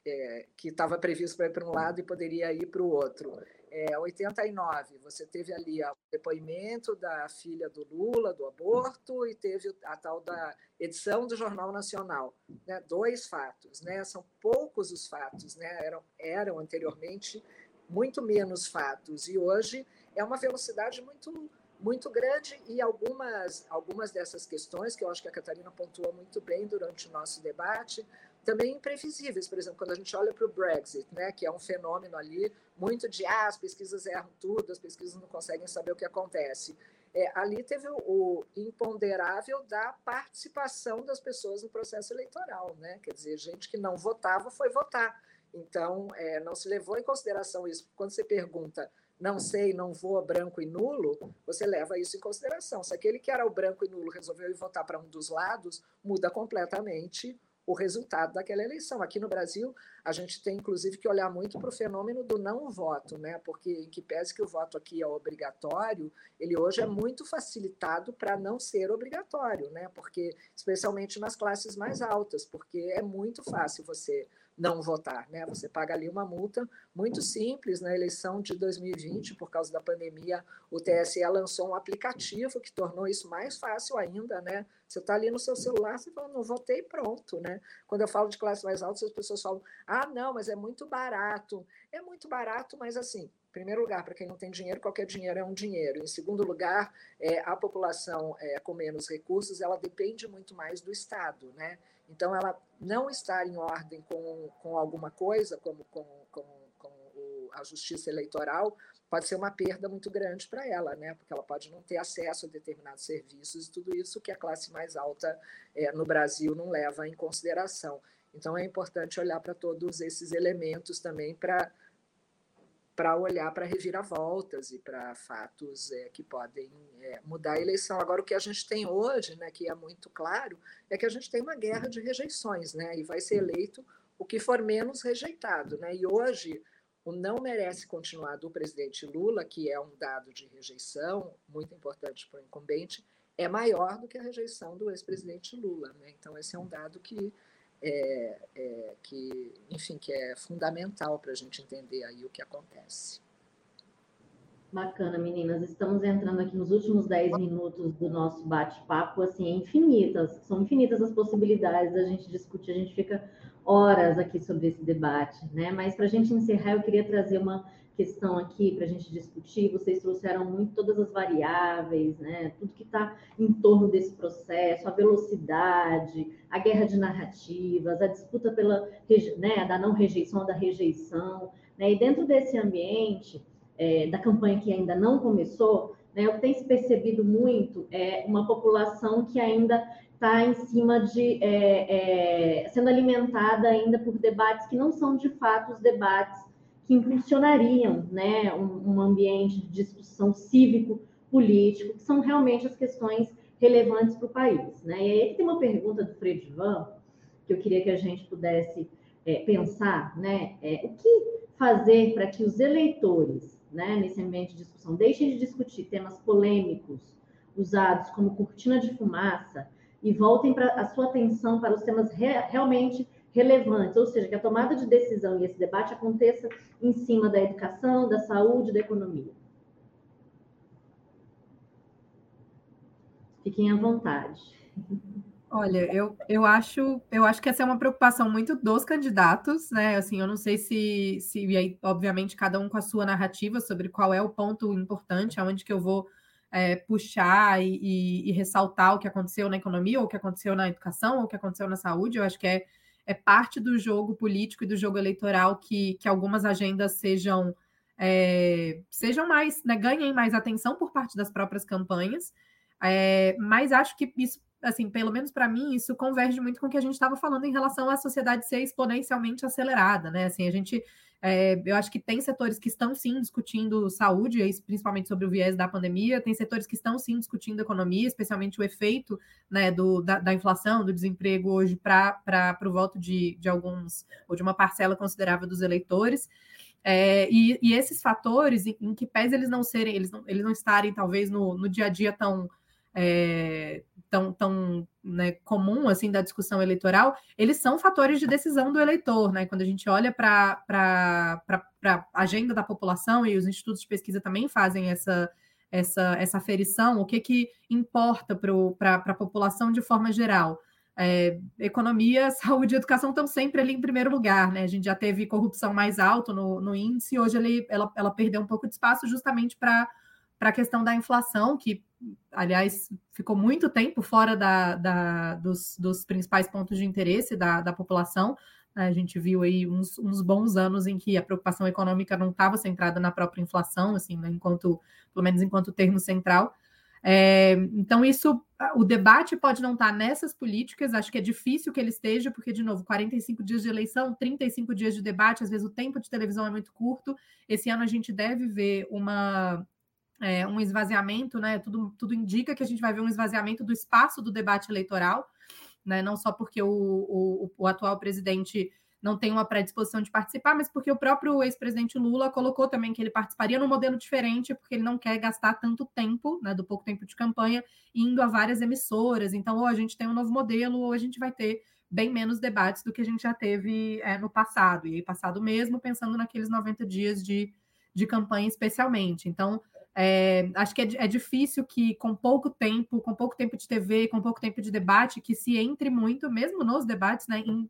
é, que estava previsto para ir para um lado e poderia ir para o outro? É, 89, você teve ali o depoimento da filha do Lula, do aborto, e teve a tal da edição do Jornal Nacional. Né? Dois fatos, né? são poucos os fatos, né? eram, eram anteriormente muito menos fatos, e hoje é uma velocidade muito muito grande e algumas, algumas dessas questões, que eu acho que a Catarina pontuou muito bem durante o nosso debate, também imprevisíveis. Por exemplo, quando a gente olha para o Brexit, né, que é um fenômeno ali muito de ah, as pesquisas erram tudo, as pesquisas não conseguem saber o que acontece. É, ali teve o, o, imponderável da participação das pessoas no processo eleitoral, né? Quer dizer, gente que não votava foi votar. Então, é, não se levou em consideração isso. Quando você pergunta não sei, não vou, branco e nulo, você leva isso em consideração. Se aquele que era o branco e nulo resolveu ir votar para um dos lados, muda completamente o resultado daquela eleição. Aqui no Brasil, a gente tem inclusive que olhar muito para o fenômeno do não voto, né? porque em que pese que o voto aqui é obrigatório, ele hoje é muito facilitado para não ser obrigatório, né? porque especialmente nas classes mais altas, porque é muito fácil você não votar. Né? Você paga ali uma multa muito simples. Na eleição de 2020, por causa da pandemia, o TSE lançou um aplicativo que tornou isso mais fácil ainda. Né? Você está ali no seu celular, você fala, não votei, pronto. Né? Quando eu falo de classe mais alta, as pessoas falam, ah, não, mas é muito barato. É muito barato, mas assim, em primeiro lugar, para quem não tem dinheiro, qualquer dinheiro é um dinheiro. Em segundo lugar, é, a população é, com menos recursos, ela depende muito mais do Estado, né? Então, ela não estar em ordem com, com alguma coisa, como com, com, com o, a justiça eleitoral, pode ser uma perda muito grande para ela, né? porque ela pode não ter acesso a determinados serviços e tudo isso que a classe mais alta é, no Brasil não leva em consideração. Então, é importante olhar para todos esses elementos também para para olhar para reviravoltas e para fatos é, que podem é, mudar a eleição. Agora, o que a gente tem hoje, né, que é muito claro, é que a gente tem uma guerra de rejeições, né, e vai ser eleito o que for menos rejeitado. Né, e hoje, o não merece continuar do presidente Lula, que é um dado de rejeição muito importante para o incumbente, é maior do que a rejeição do ex-presidente Lula. Né? Então, esse é um dado que é, é, que, enfim, que é fundamental para a gente entender aí o que acontece. Bacana, meninas. Estamos entrando aqui nos últimos 10 minutos do nosso bate-papo, assim, infinitas, são infinitas as possibilidades da gente discutir, a gente fica horas aqui sobre esse debate, né? Mas para a gente encerrar, eu queria trazer uma questão aqui para a gente discutir. Vocês trouxeram muito todas as variáveis, né? Tudo que está em torno desse processo, a velocidade, a guerra de narrativas, a disputa pela né, da não rejeição, da rejeição, né? E dentro desse ambiente é, da campanha que ainda não começou, né? O que tem se percebido muito é uma população que ainda está em cima de é, é, sendo alimentada ainda por debates que não são de fato os debates que impulsionariam né, um, um ambiente de discussão cívico-político, que são realmente as questões relevantes para o país. Né? E aí tem uma pergunta do Fredivan, que eu queria que a gente pudesse é, pensar, né? É, o que fazer para que os eleitores, né, nesse ambiente de discussão, deixem de discutir temas polêmicos, usados como cortina de fumaça, e voltem para a sua atenção para os temas re realmente relevantes, ou seja, que a tomada de decisão e esse debate aconteça em cima da educação, da saúde, da economia. Fiquem à vontade. Olha, eu, eu acho eu acho que essa é uma preocupação muito dos candidatos, né? Assim, eu não sei se, se aí, obviamente, cada um com a sua narrativa sobre qual é o ponto importante, aonde que eu vou é, puxar e, e, e, ressaltar o que aconteceu na economia, ou o que aconteceu na educação, ou o que aconteceu na saúde. Eu acho que é é parte do jogo político e do jogo eleitoral que, que algumas agendas sejam é, sejam mais, né, ganhem mais atenção por parte das próprias campanhas. É, mas acho que isso, assim, pelo menos para mim, isso converge muito com o que a gente estava falando em relação à sociedade ser exponencialmente acelerada, né? Assim, a gente é, eu acho que tem setores que estão sim discutindo saúde, principalmente sobre o viés da pandemia, tem setores que estão sim discutindo economia, especialmente o efeito né, do, da, da inflação, do desemprego hoje para o voto de, de alguns, ou de uma parcela considerável dos eleitores. É, e, e, esses fatores, em, em, que pese eles não serem, eles não, eles não estarem talvez no, no dia a dia tão é, tão, tão né, comum assim da discussão eleitoral, eles são fatores de decisão do eleitor, né? Quando a gente olha para a agenda da população e os institutos de pesquisa também fazem essa essa, essa aferição, o que, que importa para a população de forma geral. É, economia, saúde e educação estão sempre ali em primeiro lugar, né? A gente já teve corrupção mais alto no, no índice, hoje ele, ela, ela perdeu um pouco de espaço justamente para a questão da inflação, que aliás, ficou muito tempo fora da, da dos, dos, principais pontos de interesse da, da população. A gente viu aí uns, uns, bons anos em que a preocupação econômica não estava centrada na própria inflação, assim, né, enquanto, pelo menos enquanto termo central. É, então, isso, o debate pode não estar nessas políticas, acho que é difícil que ele esteja, porque, de novo, 45 dias de eleição, 35 dias de debate, às vezes o tempo de televisão é muito curto. Esse ano a gente deve ver uma, é, um esvaziamento, né? Tudo, tudo indica que a gente vai ver um esvaziamento do espaço do debate eleitoral. né? Não só porque o, o, o atual presidente não tem uma predisposição de participar, mas porque o próprio ex-presidente Lula colocou também que ele participaria num modelo diferente, porque ele não quer gastar tanto tempo, né, do pouco tempo de campanha, indo a várias emissoras. Então, ou a gente tem um novo modelo, ou a gente vai ter bem menos debates do que a gente já teve é, no passado, e aí passado mesmo, pensando naqueles 90 dias de, de campanha especialmente. Então, é, acho que é, é, difícil que com pouco tempo, com pouco tempo de TV, com pouco tempo de debate, que se entre muito, mesmo nos debates, né, em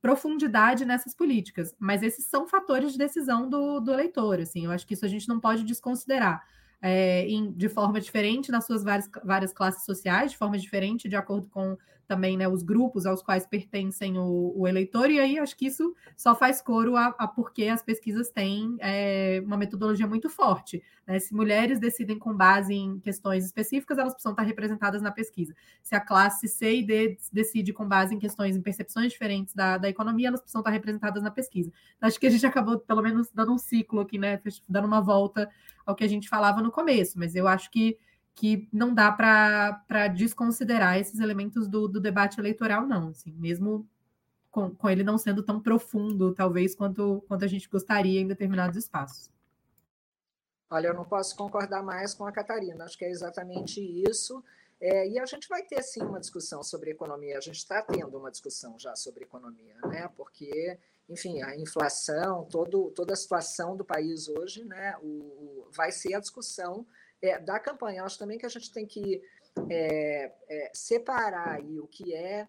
profundidade nessas políticas. Mas esses são fatores de decisão do, do eleitor. Assim, eu acho que isso a gente não pode desconsiderar. É, em, de forma diferente nas suas várias, várias classes sociais, de forma diferente, de acordo com também né, os grupos aos quais pertencem o, o, eleitor, e aí acho que isso só faz coro a, a porque as pesquisas têm é, uma metodologia muito forte. Né? Se mulheres decidem com base em questões específicas, elas precisam estar representadas na pesquisa. Se a classe C e D decide com base em questões, em percepções diferentes da, da economia, elas precisam estar representadas na pesquisa. Então, acho que a gente acabou, pelo menos, dando um ciclo aqui, né? Dando uma volta ao que a gente falava no começo, mas eu acho que que não dá para desconsiderar esses elementos do, do, debate eleitoral, não, assim, mesmo com, com, ele não sendo tão profundo, talvez, quanto, quanto a gente gostaria em determinados espaços. Olha, eu não posso concordar mais com a Catarina, acho que é exatamente isso. É, e a gente vai ter, sim, uma discussão sobre economia, a gente está tendo uma discussão já sobre economia, né? porque, enfim, a inflação, todo, toda a situação do país hoje né? O, vai ser a discussão é, da campanha. Acho também que a gente tem que é, é, separar aí o que é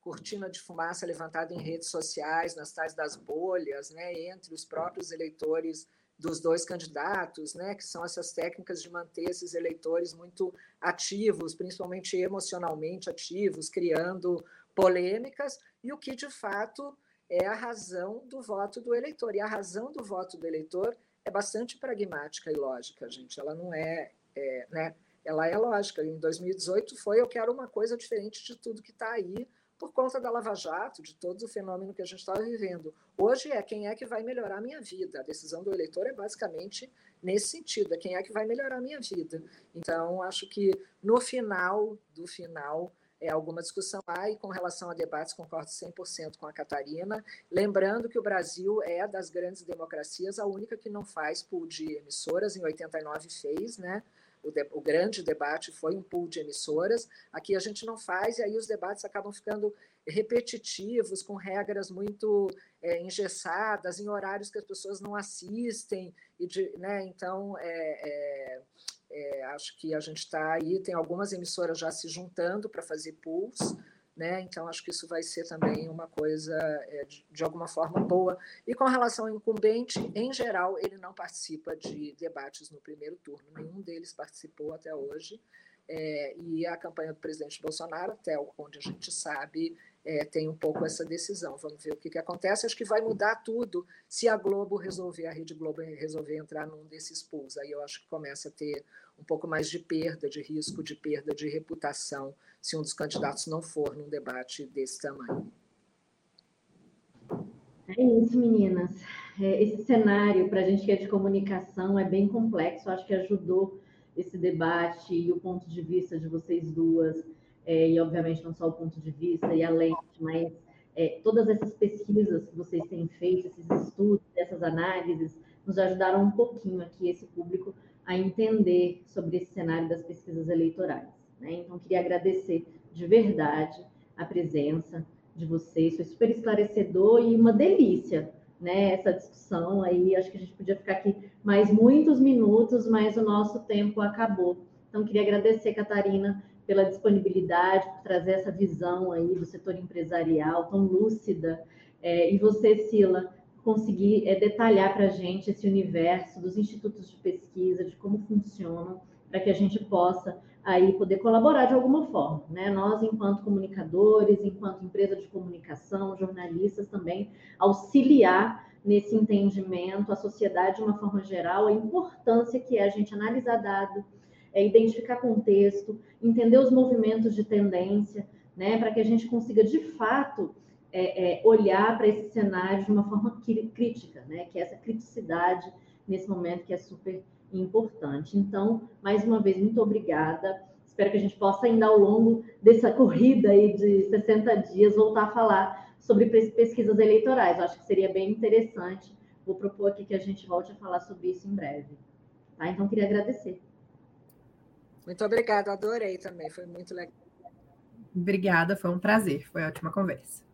cortina de fumaça levantada em redes sociais, nas tais das bolhas, né, entre os próprios eleitores dos dois candidatos, né, que são essas técnicas de manter esses eleitores muito ativos, principalmente emocionalmente ativos, criando polêmicas, e o que de fato é a razão do voto do eleitor. E a razão do voto do eleitor é bastante pragmática e lógica, gente. Ela não é, é né? Ela é lógica. Em 2018 foi eu quero uma coisa diferente de tudo que está aí por conta da Lava Jato, de todo o fenômeno que a gente estava vivendo. Hoje é quem é que vai melhorar a minha vida. A decisão do eleitor é basicamente nesse sentido, é quem é que vai melhorar a minha vida. Então, acho que no final do final, é, alguma discussão lá, e com relação a debates, concordo 100% com a Catarina. Lembrando que o Brasil é das grandes democracias, a única que não faz pool de emissoras, em 89 fez, né? O, de, o, grande debate foi um pool de emissoras. Aqui a gente não faz, e aí os debates acabam ficando repetitivos, com regras muito é, engessadas, em horários que as pessoas não assistem. E de, né, então, é, é, é, acho que a gente está aí, tem algumas emissoras já se juntando para fazer pools, né? Então acho que isso vai ser também uma coisa é, de, de, alguma forma boa. E com relação ao incumbente, em geral, ele não participa de debates no primeiro turno, nenhum deles participou até hoje. É, e a campanha do presidente Bolsonaro, até onde a gente sabe, é, tem um pouco essa decisão. Vamos ver o que, que acontece. Acho que vai mudar tudo se a Globo resolver, a Rede Globo resolver entrar num desses pools. Aí eu acho que começa a ter um pouco mais de perda, de risco de perda de reputação, se um dos candidatos não for num debate desse tamanho. É isso, meninas. É, esse cenário, para a gente que é de comunicação, é bem complexo. Acho que ajudou esse debate e o ponto de vista de vocês duas, é, e obviamente não só o ponto de vista e a lente, mas é, todas essas pesquisas que vocês têm feito, esses estudos, essas análises, nos ajudaram um pouquinho aqui, esse público, a entender sobre esse cenário das pesquisas eleitorais. Né? Então, queria agradecer de verdade a presença de vocês, foi super esclarecedor e uma delícia né, essa discussão aí. Acho que a gente podia ficar aqui mais muitos minutos, mas o nosso tempo acabou. Então, queria agradecer, Catarina, pela disponibilidade, por trazer essa visão aí do setor empresarial tão lúcida. É, e você, Sila, conseguir é, detalhar para a gente esse universo dos institutos de pesquisa, de como funcionam, para que a gente possa aí poder colaborar de alguma forma, né? Nós, enquanto comunicadores, enquanto empresa de comunicação, jornalistas também, auxiliar nesse entendimento, a sociedade de uma forma geral, a importância que é a gente analisar dado, é identificar contexto, entender os movimentos de tendência, né? Para que a gente consiga de fato é, é, olhar para esse cenário de uma forma crítica, né? Que é essa criticidade nesse momento que é super importante. Então, mais uma vez, muito obrigada. Espero que a gente possa ainda ao longo dessa corrida aí de 60 dias voltar a falar sobre pesquisas eleitorais. Eu acho que seria bem interessante. Vou propor aqui que a gente volte a falar sobre isso em breve. Tá? Então, queria agradecer. Muito obrigada, adorei também, foi muito legal. Obrigada, foi um prazer, foi ótima conversa.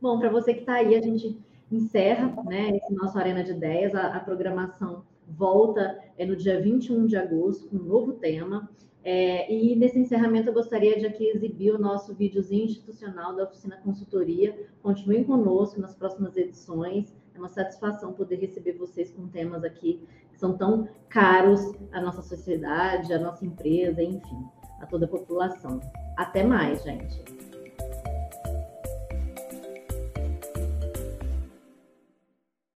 Bom, para você que está aí, a gente encerra né, esse nosso Arena de Ideias. A, a, programação volta é no dia 21 de agosto com um novo tema. É, e nesse encerramento eu gostaria de aqui exibir o nosso videozinho institucional da Oficina Consultoria. Continuem conosco nas próximas edições. É uma satisfação poder receber vocês com temas aqui que são tão caros à nossa sociedade, à nossa empresa, enfim, a toda a população. Até mais, gente.